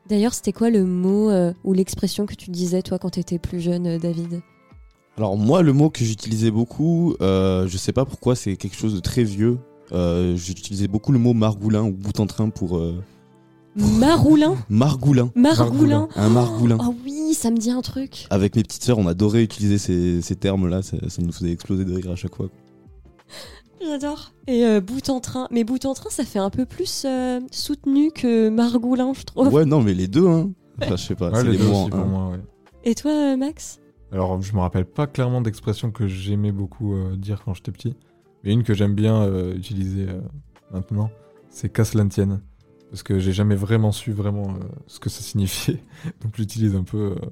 D'ailleurs, c'était quoi le mot euh, ou l'expression que tu disais, toi, quand tu étais plus jeune, euh, David? Alors moi, le mot que j'utilisais beaucoup, euh, je sais pas pourquoi, c'est quelque chose de très vieux. Euh, J'utilisais beaucoup le mot margoulin ou bout en train pour... Maroulin? Margoulin. Margoulin Un margoulin. Oh oui, ça me dit un truc. Avec mes petites sœurs, on adorait utiliser ces, ces termes-là, ça, ça nous faisait exploser de rire à chaque fois. J'adore. Et euh, bout en train. Mais bout en train, ça fait un peu plus euh, soutenu que Margoulin, je trouve. Ouais, non, mais les deux, hein. Enfin, je sais pas, Ouais, c'est les les deux mots pour un. moi, ouais. Et toi, euh, Max? Alors, je me rappelle pas clairement d'expressions que j'aimais beaucoup euh, dire quand j'étais petit, mais une que j'aime bien euh, utiliser euh, maintenant, c'est ne tienne. Parce que j'ai jamais vraiment su vraiment euh, ce que ça signifiait, donc j'utilise un peu euh,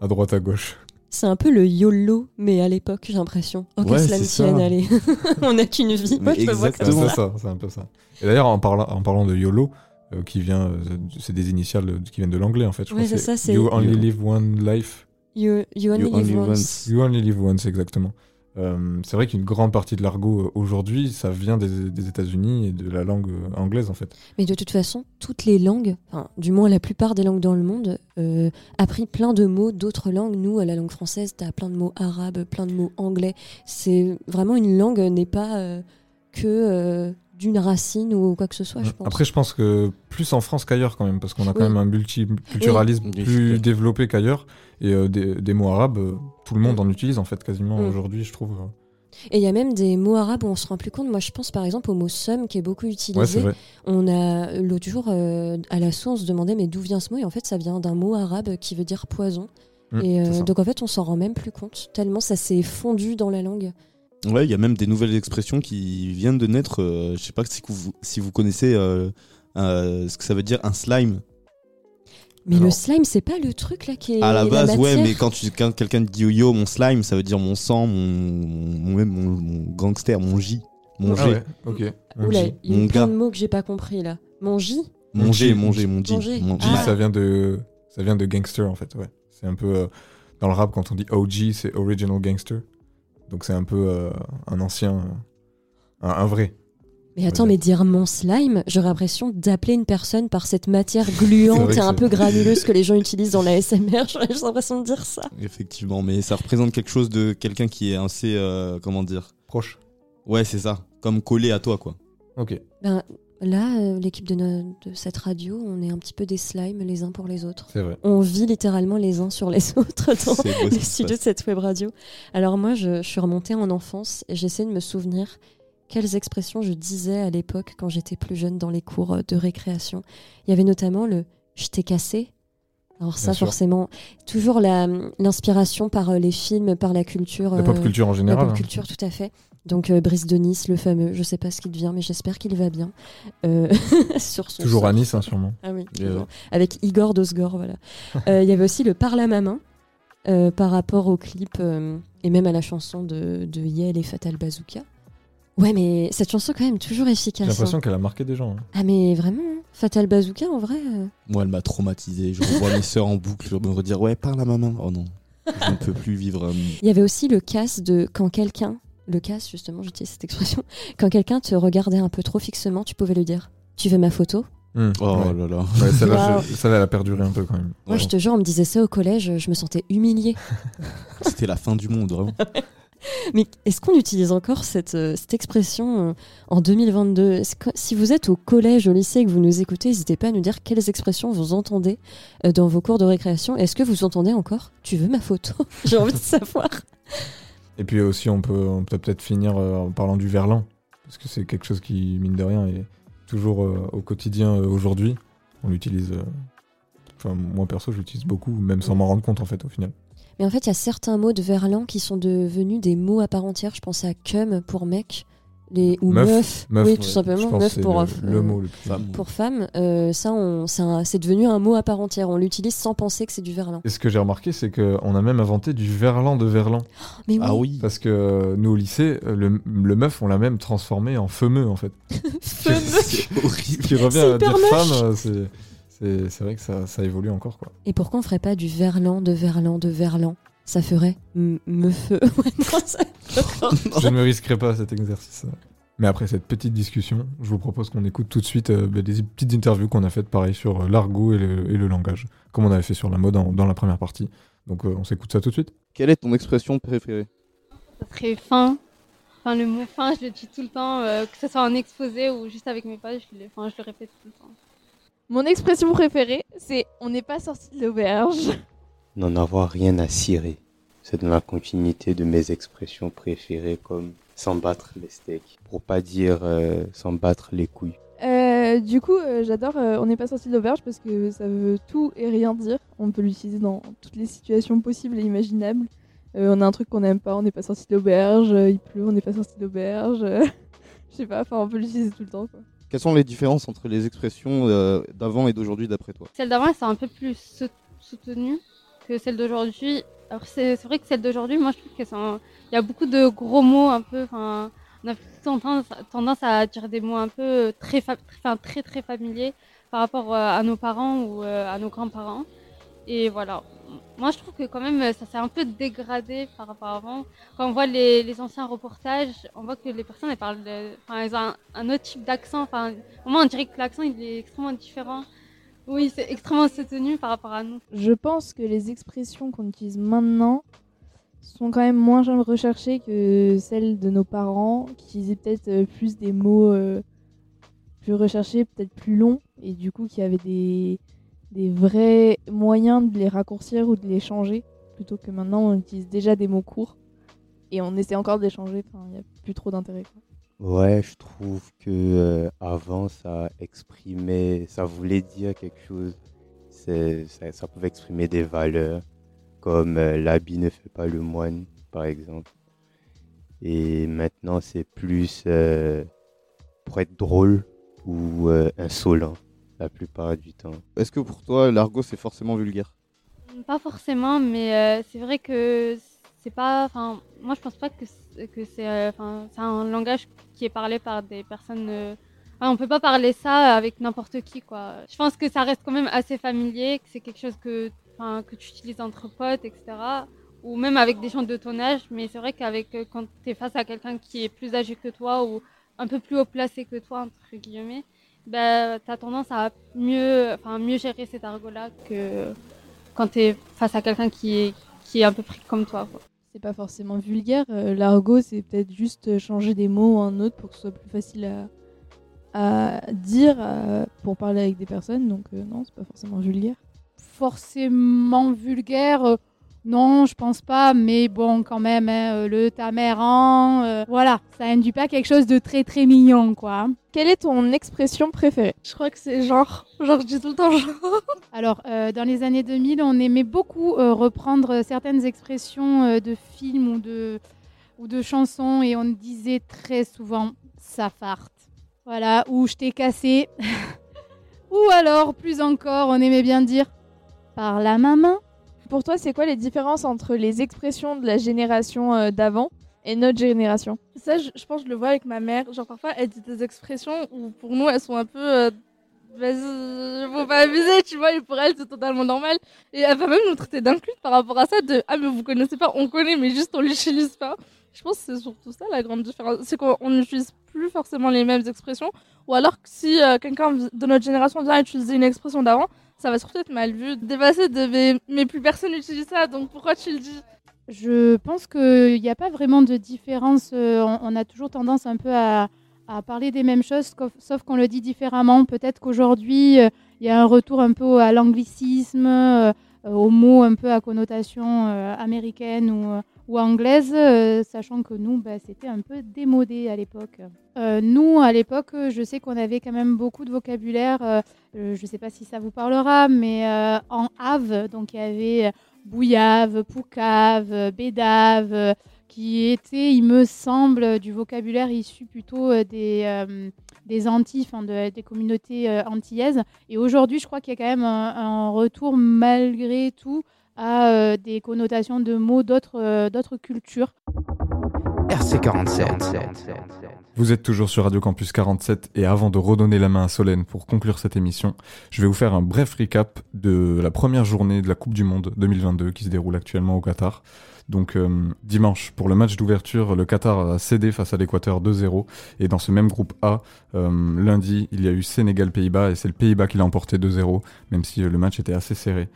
à droite à gauche. C'est un peu le YOLO, mais à l'époque, j'ai l'impression. Oh, que Ouais, cela me c'est tienne, ça. allez. On n'a qu'une vie. Moi, je me vois comme C'est ça. ça, c'est un peu ça. Et d'ailleurs, en parlant, en parlant de YOLO, euh, qui vient, euh, c'est des initiales qui viennent de l'anglais en fait. Je Ouais, crois que c'est ça, c'est- You only You- live one life. You, you only live once. You only live once, exactement. Euh, c'est vrai qu'une grande partie de l'argot euh, aujourd'hui, ça vient des, des États-Unis et de la langue euh, anglaise en fait. Mais de toute façon, toutes les langues, enfin, du moins la plupart des langues dans le monde, euh, a pris plein de mots d'autres langues. Nous, à la langue française, t'as plein de mots arabes, plein de mots anglais. C'est vraiment une langue n'est pas euh, que euh, d'une racine ou quoi que ce soit, je pense. Après, je pense que plus en France qu'ailleurs quand même, parce qu'on a quand Oui. même un multiculturalisme Oui. plus développé qu'ailleurs. Et euh, des, des mots arabes, euh, tout le monde Mm. en utilise en fait quasiment Mm. aujourd'hui, je trouve. Et il y a même des mots arabes où on se rend plus compte. Moi, je pense par exemple au mot somme qui est beaucoup utilisé. Ouais, c'est vrai. On a l'autre jour euh, à la source demandé mais d'où vient ce mot? Et en fait ça vient d'un mot arabe qui veut dire poison. Mm, et euh, donc en fait on s'en rend même plus compte tellement ça s'est fondu dans la langue. Ouais, il y a même des nouvelles expressions qui viennent de naître. euh, je sais pas si vous, si vous connaissez euh, euh, ce que ça veut dire un slime. Mais le slime c'est pas le truc là qui est À la base, ouais, mais quand, tu, quand quelqu'un te dit yo yo, mon slime, ça veut dire mon sang, mon, mon, même mon, mon gangster, mon J, mon Ah G. ouais, ok. Mon Oula, G. il y a plein gars. de mots que j'ai pas compris là. Mon J Mon G, mon G, mon G. Mon G. mon G, Ah. ça vient de ça vient de gangster en fait, ouais. C'est un peu euh, dans le rap quand on dit OG, c'est original gangster. Donc c'est un peu euh, un ancien un, un vrai. Mais attends, mais dire mon slime, j'aurais l'impression d'appeler une personne par cette matière gluante et un peu granuleuse que les gens utilisent dans la SMR. J'aurais l'impression de dire ça. Effectivement, mais ça représente quelque chose de quelqu'un qui est assez, euh, comment dire? Proche. Ouais, c'est ça. Comme collé à toi, quoi. Ok. Ben, Là, euh, l'équipe de, no- de cette radio, on est un petit peu des slimes les uns pour les autres. C'est vrai. On vit littéralement les uns sur les autres dans C'est beau, le ça se studio de cette web radio. Alors moi, je, je suis remontée en enfance et j'essaie de me souvenir quelles expressions je disais à l'époque quand j'étais plus jeune dans les cours euh, de récréation. Il y avait notamment le « je t'ai cassé ». Alors ça, forcément, toujours la- l'inspiration par euh, les films, par la culture. La pop culture en général, La pop hein. culture, tout à fait. Donc euh, Brice de Nice, le fameux, je sais pas ce qu'il devient, mais j'espère qu'il va bien. Euh, sur son Toujours sort. à Nice, hein, sûrement. Ah oui, avec Igor Dosgor, voilà. Euh, Il y avait aussi le Parle à ma main euh, par rapport au clip euh, et même à la chanson de, de Yel et Fatal Bazooka. Ouais, mais cette chanson quand même toujours efficace. J'ai l'impression hein. qu'elle a marqué des gens. hein. Ah mais vraiment, hein. Fatal Bazooka en vrai. euh, Moi, elle m'a traumatisé. Je revois mes sœurs en boucle me redire Ouais, parle à ma main. Oh non, je ne peux plus vivre. euh, Il y avait aussi le casse de quand quelqu'un, le casse justement, j'utilise cette expression, quand quelqu'un te regardait un peu trop fixement, tu pouvais lui dire Tu veux ma photo? Hmm, Oh ouais. là là. Ouais, celle-là, je- elle a perduré un peu quand même. Moi je te jure, on me disait ça au collège, je me sentais humiliée. C'était la fin du monde, vraiment. Mais est-ce qu'on utilise encore cette, euh, cette expression euh, en 2022 Est-ce que- Si vous êtes au collège, au lycée et que vous nous écoutez, n'hésitez pas à nous dire quelles expressions vous entendez euh, dans vos cours de récréation. Est-ce que vous entendez encore Tu veux ma photo? J'ai envie de savoir. Et puis aussi, on peut on peut peut-être finir en parlant du verlan, parce que c'est quelque chose qui, mine de rien, est toujours au quotidien aujourd'hui. On l'utilise. Enfin, moi perso, je l'utilise beaucoup, même sans m'en rendre compte en fait, au final. Mais en fait, il y a certains mots de verlan qui sont devenus des mots à part entière. Je pense à cum pour mec. Les, ou Meuf, meuf, meuf, oui, ouais. tout simplement, meuf pour, le- le mot le plus- Femme. pour femme. euh, ça, c'est devenu un mot à part entière. On l'utilise sans penser que c'est du verlan. Et ce que j'ai remarqué, c'est qu'on a même inventé du verlan de verlan. Mais oui. Ah oui. Parce que euh, nous, au lycée, euh, le, le meuf, on l'a même transformé en femeux, en fait. C'est horrible. Qui revient à dire moche. femme, c'est- c'est c'est vrai que ça, ça évolue encore, quoi. Et pourquoi on ferait pas du verlan de verlan de verlan? Ça ferait me feu. Je ne me risquerai pas à cet exercice. Mais après cette petite discussion, je vous propose qu'on écoute tout de suite euh, bah, des petites interviews qu'on a faites pareil sur euh, l'argot et le, et le langage, comme on avait fait sur la mode en- dans la première partie. Donc euh, on s'écoute ça tout de suite. Quelle est ton expression préférée? Ça serait fin. Enfin, le mot fin, je le dis tout le temps, euh, que ce soit en exposé ou juste avec mes potes, je le, enfin, je le répète tout le temps. Mon expression préférée, c'est on n'est pas sorti de l'auberge. N'en avoir rien à cirer. C'est dans la continuité de mes expressions préférées comme s'en battre les steaks. Pour pas dire euh, s'en battre les couilles. Euh, du coup, euh, j'adore euh, On n'est pas sorti de l'auberge parce que ça veut tout et rien dire. On peut l'utiliser dans toutes les situations possibles et imaginables. On a un truc qu'on n'aime pas, on n'est pas sorti de l'auberge. il pleut, on n'est pas sorti de l'auberge. Je sais pas, enfin, on peut l'utiliser tout le temps. Quoi. Quelles sont les différences entre les expressions euh, d'avant et d'aujourd'hui d'après toi? Celle d'avant, elles sont un peu plus sou- soutenues que celle d'aujourd'hui. Alors, c'est vrai que celle d'aujourd'hui, moi, je trouve qu'il y a beaucoup de gros mots un peu. Enfin, on a tendance, à dire des mots un peu très, très, très, très familiers par rapport euh, à nos parents ou euh, à nos grands-parents. Et voilà. Moi, je trouve que quand même, ça s'est un peu dégradé par rapport à avant. Quand on voit les, les anciens reportages, on voit que les personnes, elles parlent, enfin, elles ont un, un autre type d'accent. Enfin, au moins, on dirait que l'accent, il est extrêmement différent. Oui, c'est extrêmement soutenu par rapport à nous. Je pense que les expressions qu'on utilise maintenant sont quand même moins recherchées que celles de nos parents qui utilisaient peut-être euh, plus des mots euh, plus recherchés, peut-être plus longs, et du coup qui avaient des, des vrais moyens de les raccourcir ou de les changer, plutôt que maintenant on utilise déjà des mots courts et on essaie encore de les changer, enfin il n'y a plus trop d'intérêt. Ouais, je trouve que euh, avant ça exprimait, ça voulait dire quelque chose. Ça, pouvait exprimer des valeurs, comme euh, l'habit ne fait pas le moine, par exemple. Et maintenant, c'est plus euh, pour être drôle ou insolent la plupart du temps. Est-ce que pour toi, l'argot c'est forcément vulgaire? Pas forcément, mais euh, c'est vrai que c'est pas. Enfin, moi, je pense pas que euh, c'est un langage qui est parlé par des personnes. euh, on peut pas parler ça avec n'importe qui, quoi. Je pense que ça reste quand même assez familier, que c'est quelque chose que, que tu utilises entre potes, etc. Ou même avec des gens de ton âge. Mais c'est vrai qu'avec euh, quand tu es face à quelqu'un qui est plus âgé que toi ou un peu plus haut placé que toi, entre guillemets, ben, tu as tendance à mieux, enfin, mieux gérer cet argot-là que quand tu es face à quelqu'un qui est, qui est un peu pris comme toi. Quoi. C'est pas forcément vulgaire, euh, l'argot c'est peut-être juste changer des mots ou un autre pour que ce soit plus facile à, à dire euh, pour parler avec des personnes. Donc euh, non, c'est pas forcément vulgaire. Forcément vulgaire. Non, je pense pas, mais bon, quand même, hein, euh, le ta mère en, euh, voilà, ça induit pas quelque chose de très très mignon, quoi. Quelle est ton expression préférée? Je crois que c'est genre. Genre, je dis tout le temps genre. Alors, euh, dans les années 2000, on aimait beaucoup euh, reprendre certaines expressions euh, de films ou de, ou de chansons et on disait très souvent ça farte. Voilà, ou je t'ai cassé. ou alors, plus encore, on aimait bien dire par la maman. Pour toi, c'est quoi les différences entre les expressions de la génération euh, d'avant et notre génération? Ça, je, pense que je le vois avec ma mère. Genre, parfois, elle dit des expressions où pour nous, elles sont un peu. euh, Vas-y, faut pas abuser, tu vois, et pour elle, c'est totalement normal. Et elle va même nous traiter d'inculte par rapport à ça, de Ah, mais vous connaissez pas, on connaît, mais juste on l'utilise pas. Je pense que c'est surtout ça la grande différence. C'est qu'on n'utilise plus forcément les mêmes expressions. Ou alors que si euh, quelqu'un de notre génération vient utiliser une expression d'avant, ça va surtout être mal vu, dépassé de mais, plus personne n'utilise ça, donc pourquoi tu le dis? Je pense qu'il n'y a pas vraiment de différence. euh, on, a toujours tendance un peu à, à parler des mêmes choses, sauf, qu'on le dit différemment. Peut-être qu'aujourd'hui, euh, il y a un retour un peu à l'anglicisme, euh, aux mots un peu à connotation américaine ou, ou anglaise, euh, sachant que nous, bah, c'était un peu démodé à l'époque. Euh, nous, à l'époque, je sais qu'on avait quand même beaucoup de vocabulaire. euh, je ne sais pas si ça vous parlera, mais en ave, donc il y avait bouillave, poucave, bédave, qui étaient, il me semble, du vocabulaire issu plutôt des, Antilles, enfin, de- des communautés antillaises. Et aujourd'hui, je crois qu'il y a quand même un retour, malgré tout, à euh, des connotations de mots d'autres euh, cultures. RC47. Vous êtes toujours sur Radio Campus 47 et avant de redonner la main à Solène pour conclure cette émission, je vais vous faire un bref recap de la première journée de la Coupe du Monde 2022 qui se déroule actuellement au Qatar. Donc euh, dimanche, pour le match d'ouverture, le Qatar a cédé face à l'Équateur 2-0 et dans ce même groupe A, euh, lundi, il y a eu Sénégal-Pays-Bas et c'est le Pays-Bas qui l'a emporté 2-0, même si le match était assez serré.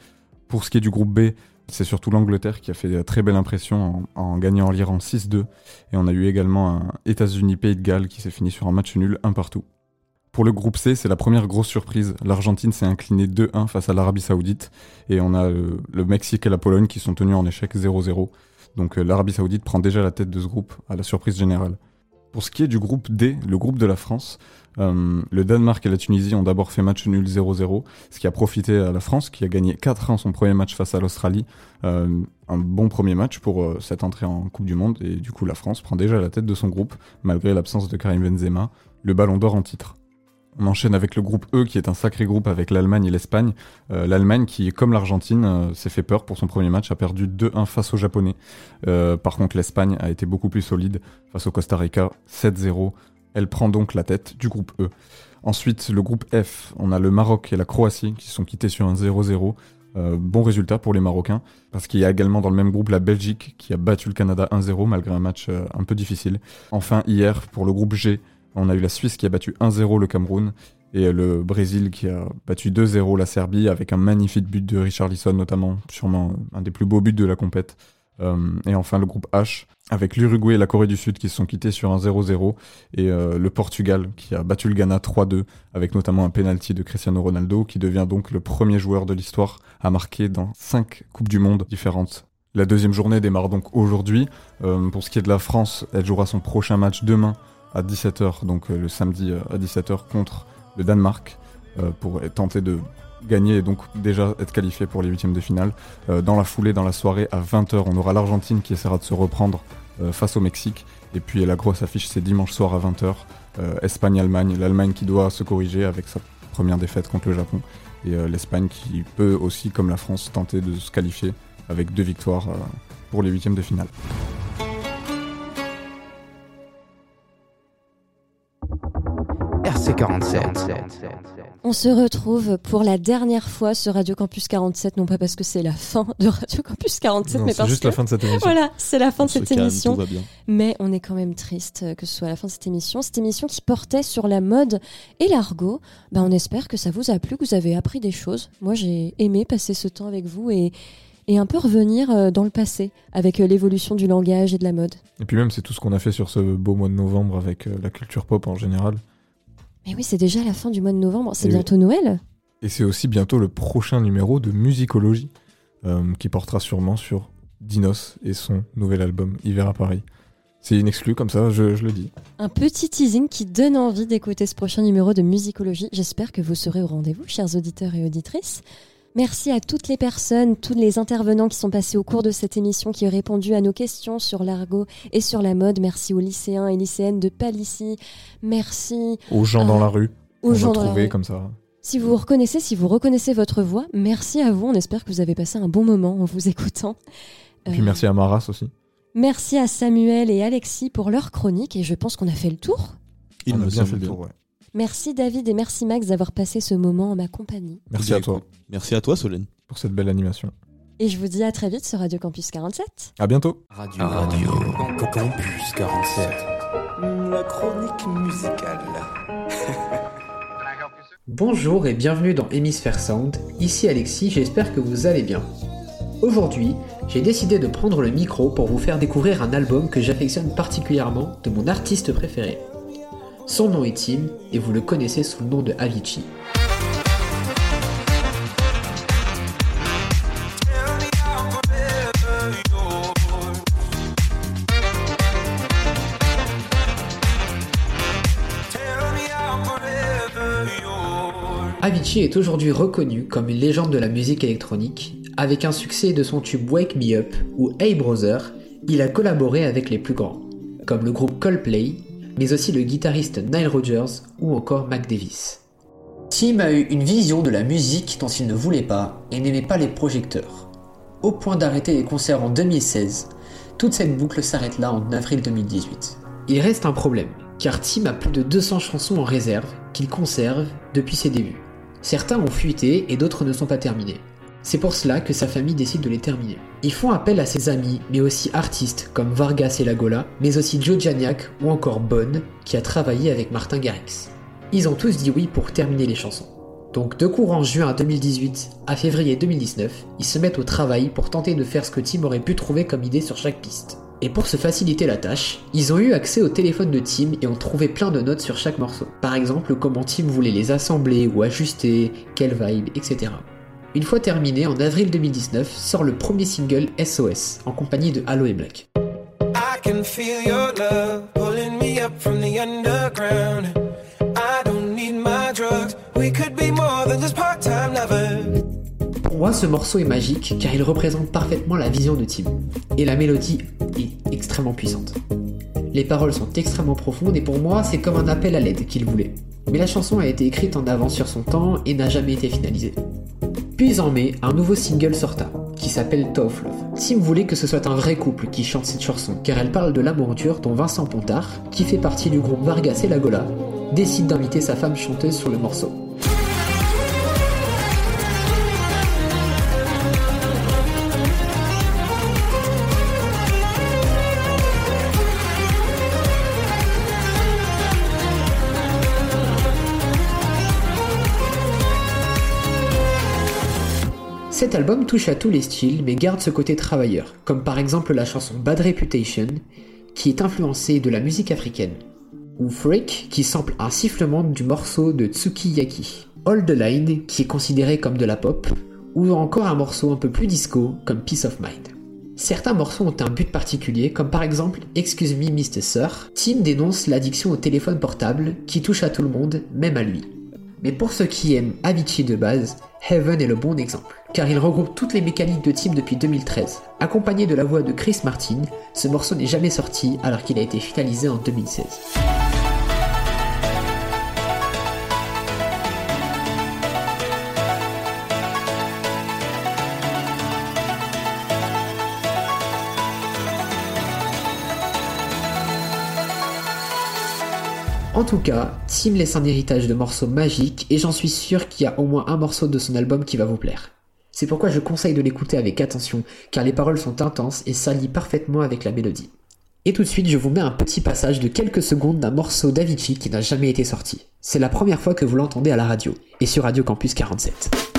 Pour ce qui est du groupe B, c'est surtout l'Angleterre qui a fait très belle impression en, gagnant l'Iran 6-2. Et on a eu également un États-Unis-Pays de Galles qui s'est fini sur un match nul un partout. Pour le groupe C, c'est la première grosse surprise. L'Argentine s'est inclinée 2-1 face à l'Arabie Saoudite. Et on a le Mexique et la Pologne qui sont tenus en échec 0-0. Donc euh, l'Arabie Saoudite prend déjà la tête de ce groupe à la surprise générale. Pour ce qui est du groupe D, le groupe de la France, euh, le Danemark et la Tunisie ont d'abord fait match nul 0-0, ce qui a profité à la France qui a gagné 4-1 son premier match face à l'Australie. Euh, un bon premier match pour euh, cette entrée en Coupe du Monde et du coup la France prend déjà la tête de son groupe malgré l'absence de Karim Benzema, le ballon d'or en titre. On enchaîne avec le groupe E qui est un sacré groupe avec l'Allemagne et l'Espagne. L'Allemagne qui, comme l'Argentine, s'est fait peur pour son premier match, a perdu 2-1 face aux Japonais. Par contre l'Espagne a été beaucoup plus solide face au Costa Rica 7-0. Elle prend donc la tête du groupe E. Ensuite, le groupe F, on a le Maroc et la Croatie qui sont quittés sur un 0-0. Euh, bon résultat pour les Marocains, parce qu'il y a également dans le même groupe la Belgique qui a battu le Canada 1-0 malgré un match euh, un peu difficile. Enfin, hier, pour le groupe G, on a eu la Suisse qui a battu 1-0 le Cameroun et le Brésil qui a battu 2-0 la Serbie avec un magnifique but de Richarlison notamment, sûrement un des plus beaux buts de la compète. Euh, et enfin le groupe H avec l'Uruguay et la Corée du Sud qui se sont quittés sur un 0-0 et euh, le Portugal qui a battu le Ghana 3-2 avec notamment un penalty de Cristiano Ronaldo qui devient donc le premier joueur de l'histoire à marquer dans cinq Coupes du Monde différentes. La deuxième journée démarre donc aujourd'hui. Euh, pour ce qui est de la France, elle jouera son prochain match demain à 17h, donc le samedi à 17h contre le Danemark pour tenter de gagner et donc déjà être qualifié pour les huitièmes de finale. Euh, dans la foulée, dans la soirée, à 20h, on aura l'Argentine qui essaiera de se reprendre euh, face au Mexique. Et puis la grosse affiche, c'est dimanche soir à 20h, euh, Espagne-Allemagne. L'Allemagne qui doit se corriger avec sa première défaite contre le Japon. Et l'Espagne qui peut aussi, comme la France, tenter de se qualifier avec deux victoires pour les huitièmes de finale. RC47. On se retrouve pour la dernière fois sur Radio Campus 47, non pas parce que c'est la fin de Radio Campus 47, Non, mais parce juste que la fin de cette émission. Voilà, c'est la fin On de cette calme, émission. tout va bien. Mais on est quand même triste que ce soit la fin de cette émission. Cette émission qui portait sur la mode et l'argot. Ben, on espère que ça vous a plu, que vous avez appris des choses. Moi, j'ai aimé passer ce temps avec vous et et un peu revenir euh, dans le passé avec euh, l'évolution du langage et de la mode. Et puis même, c'est tout ce qu'on a fait sur ce beau mois de novembre avec euh, la culture pop en général. Mais oui, c'est déjà la fin du mois de novembre. C'est oui. bientôt Noël. Et c'est aussi bientôt le prochain numéro de Musicologie euh, qui portera sûrement sur Dinos et son nouvel album Hiver à Paris. C'est une exclue comme ça, je, je le dis. Un petit teasing qui donne envie d'écouter ce prochain numéro de Musicologie. J'espère que vous serez au rendez-vous, chers auditeurs et auditrices. Merci à toutes les personnes, tous les intervenants qui sont passés au cours de cette émission, qui ont répondu à nos questions sur l'argot et sur la mode. Merci aux lycéens et lycéennes de Palissy. Merci Aux gens à- dans la rue, aux on gens dans la rue. comme ça. Si vous vous reconnaissez, si vous reconnaissez votre voix, merci à vous. On espère que vous avez passé un bon moment en vous écoutant. Et puis Euh, merci à Maras aussi. Merci à Samuel et Alexis pour leur chronique et je pense qu'on a fait le tour. On a me bien semble fait le tour, ouais. Merci David et merci Max d'avoir passé ce moment en ma compagnie. Merci à toi Merci à toi, Solène. pour cette belle animation. Et je vous dis à très vite sur Radio Campus 47. À bientôt. Radio. Radio. Campus 47. La chronique musicale. Bonjour et bienvenue dans Hémisphère Sound, ici Alexis, j'espère que vous allez bien. Aujourd'hui, j'ai décidé de prendre le micro pour vous faire découvrir un album que j'affectionne particulièrement de mon artiste préféré. Son nom est Tim et vous le connaissez sous le nom de Avicii. Avicii est aujourd'hui reconnu comme une légende de la musique électronique. Avec un succès de son tube Wake Me Up ou Hey Brother, il a collaboré avec les plus grands, comme le groupe Coldplay, mais aussi le guitariste Nile Rodgers ou encore Mac Davis. Tim a eu une vision de la musique dont il ne voulait pas et n'aimait pas les projecteurs. Au point d'arrêter les concerts en 2016, toute cette boucle s'arrête là en avril 2018. Il reste un problème, car Tim a plus de 200 chansons en réserve qu'il conserve depuis ses débuts. Certains ont fuité et d'autres ne sont pas terminés. C'est pour cela que sa famille décide de les terminer. Ils font appel à ses amis, mais aussi artistes comme Vargas et Lagola, mais aussi Joe Janiak ou encore Bonne, qui a travaillé avec Martin Garrix. Ils ont tous dit oui pour terminer les chansons. Donc de courant juin 2018 à février 2019, ils se mettent au travail pour tenter de faire ce que Tim aurait pu trouver comme idée sur chaque piste. Et pour se faciliter la tâche, ils ont eu accès au téléphone de Tim et ont trouvé plein de notes sur chaque morceau. Par exemple, comment Tim voulait les assembler ou ajuster, quelle vibe, etc. Une fois terminé, en avril 2019, sort le premier single SOS, en compagnie de Halo et Black. Pour moi, ce morceau est magique car il représente parfaitement la vision de Tim. Et la mélodie est extrêmement puissante. Les paroles sont extrêmement profondes et pour moi, c'est comme un appel à l'aide qu'il voulait. Mais la chanson a été écrite en avance sur son temps et n'a jamais été finalisée. Puis en mai, un nouveau single sorta, qui s'appelle Tough Love. Tim voulait que ce soit un vrai couple qui chante cette chanson, car elle parle de l'amour dont Vincent Pontard, qui fait partie du groupe Vargas et Lagola, décide d'inviter sa femme chanteuse sur le morceau. Cet album touche à tous les styles mais garde ce côté travailleur, comme par exemple la chanson Bad Reputation, qui est influencée de la musique africaine, ou Freak, qui sample un sifflement du morceau de Tsukiyaki, All the Line, qui est considéré comme de la pop, ou encore un morceau un peu plus disco, comme Peace of Mind. Certains morceaux ont un but particulier, comme par exemple Excuse me Mr. Sir, Tim dénonce l'addiction au téléphone portable qui touche à tout le monde, même à lui. Mais pour ceux qui aiment Avicii de base, Heaven est le bon exemple, car il regroupe toutes les mécaniques de Tim depuis 2013. Accompagné de la voix de Chris Martin, ce morceau n'est jamais sorti alors qu'il a été finalisé en 2016. En tout cas, Tim laisse un héritage de morceaux magiques et j'en suis sûr qu'il y a au moins un morceau de son album qui va vous plaire. C'est pourquoi je conseille de l'écouter avec attention, car les paroles sont intenses et s'allient parfaitement avec la mélodie. Et tout de suite, je vous mets un petit passage de quelques secondes d'un morceau d'Avicii qui n'a jamais été sorti. C'est la première fois que vous l'entendez à la radio, et sur Radio Campus 47.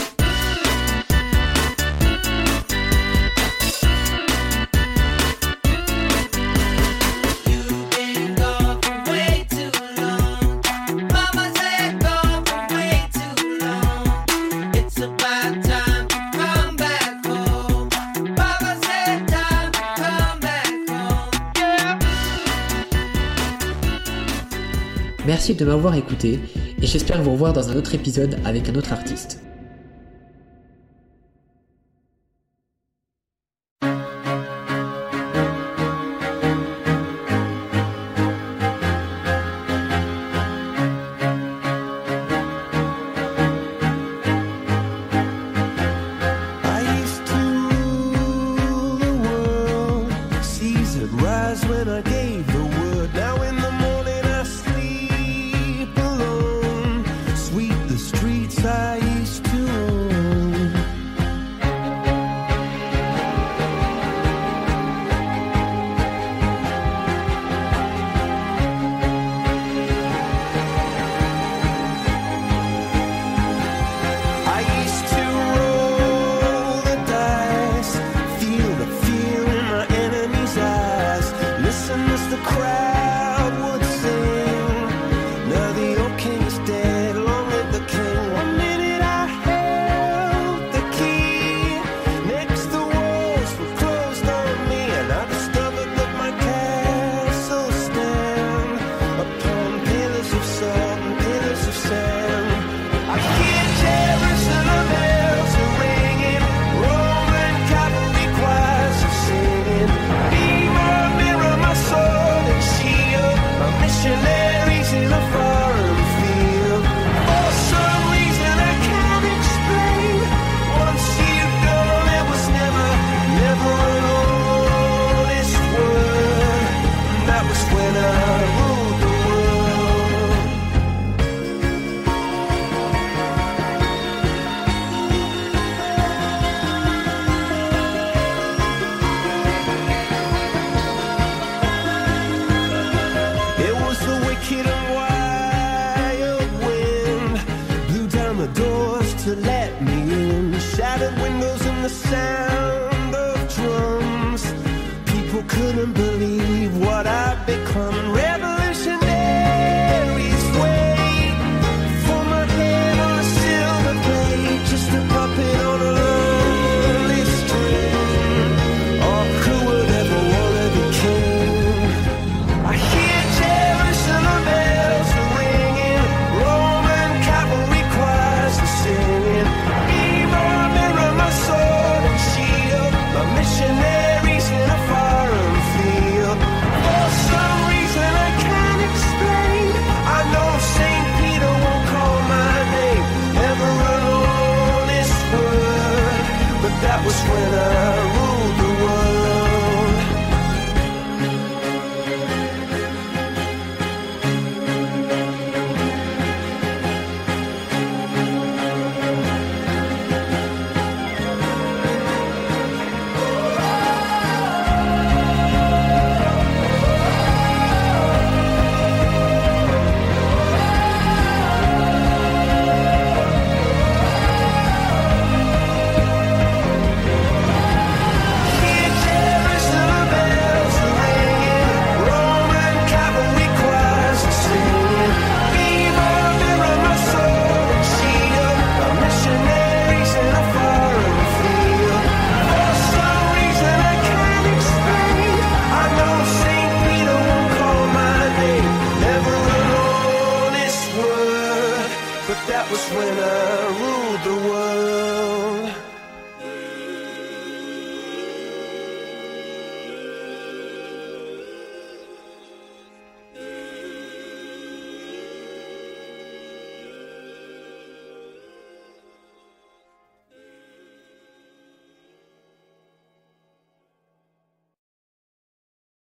Merci de m'avoir écouté et j'espère vous revoir dans un autre épisode avec un autre artiste.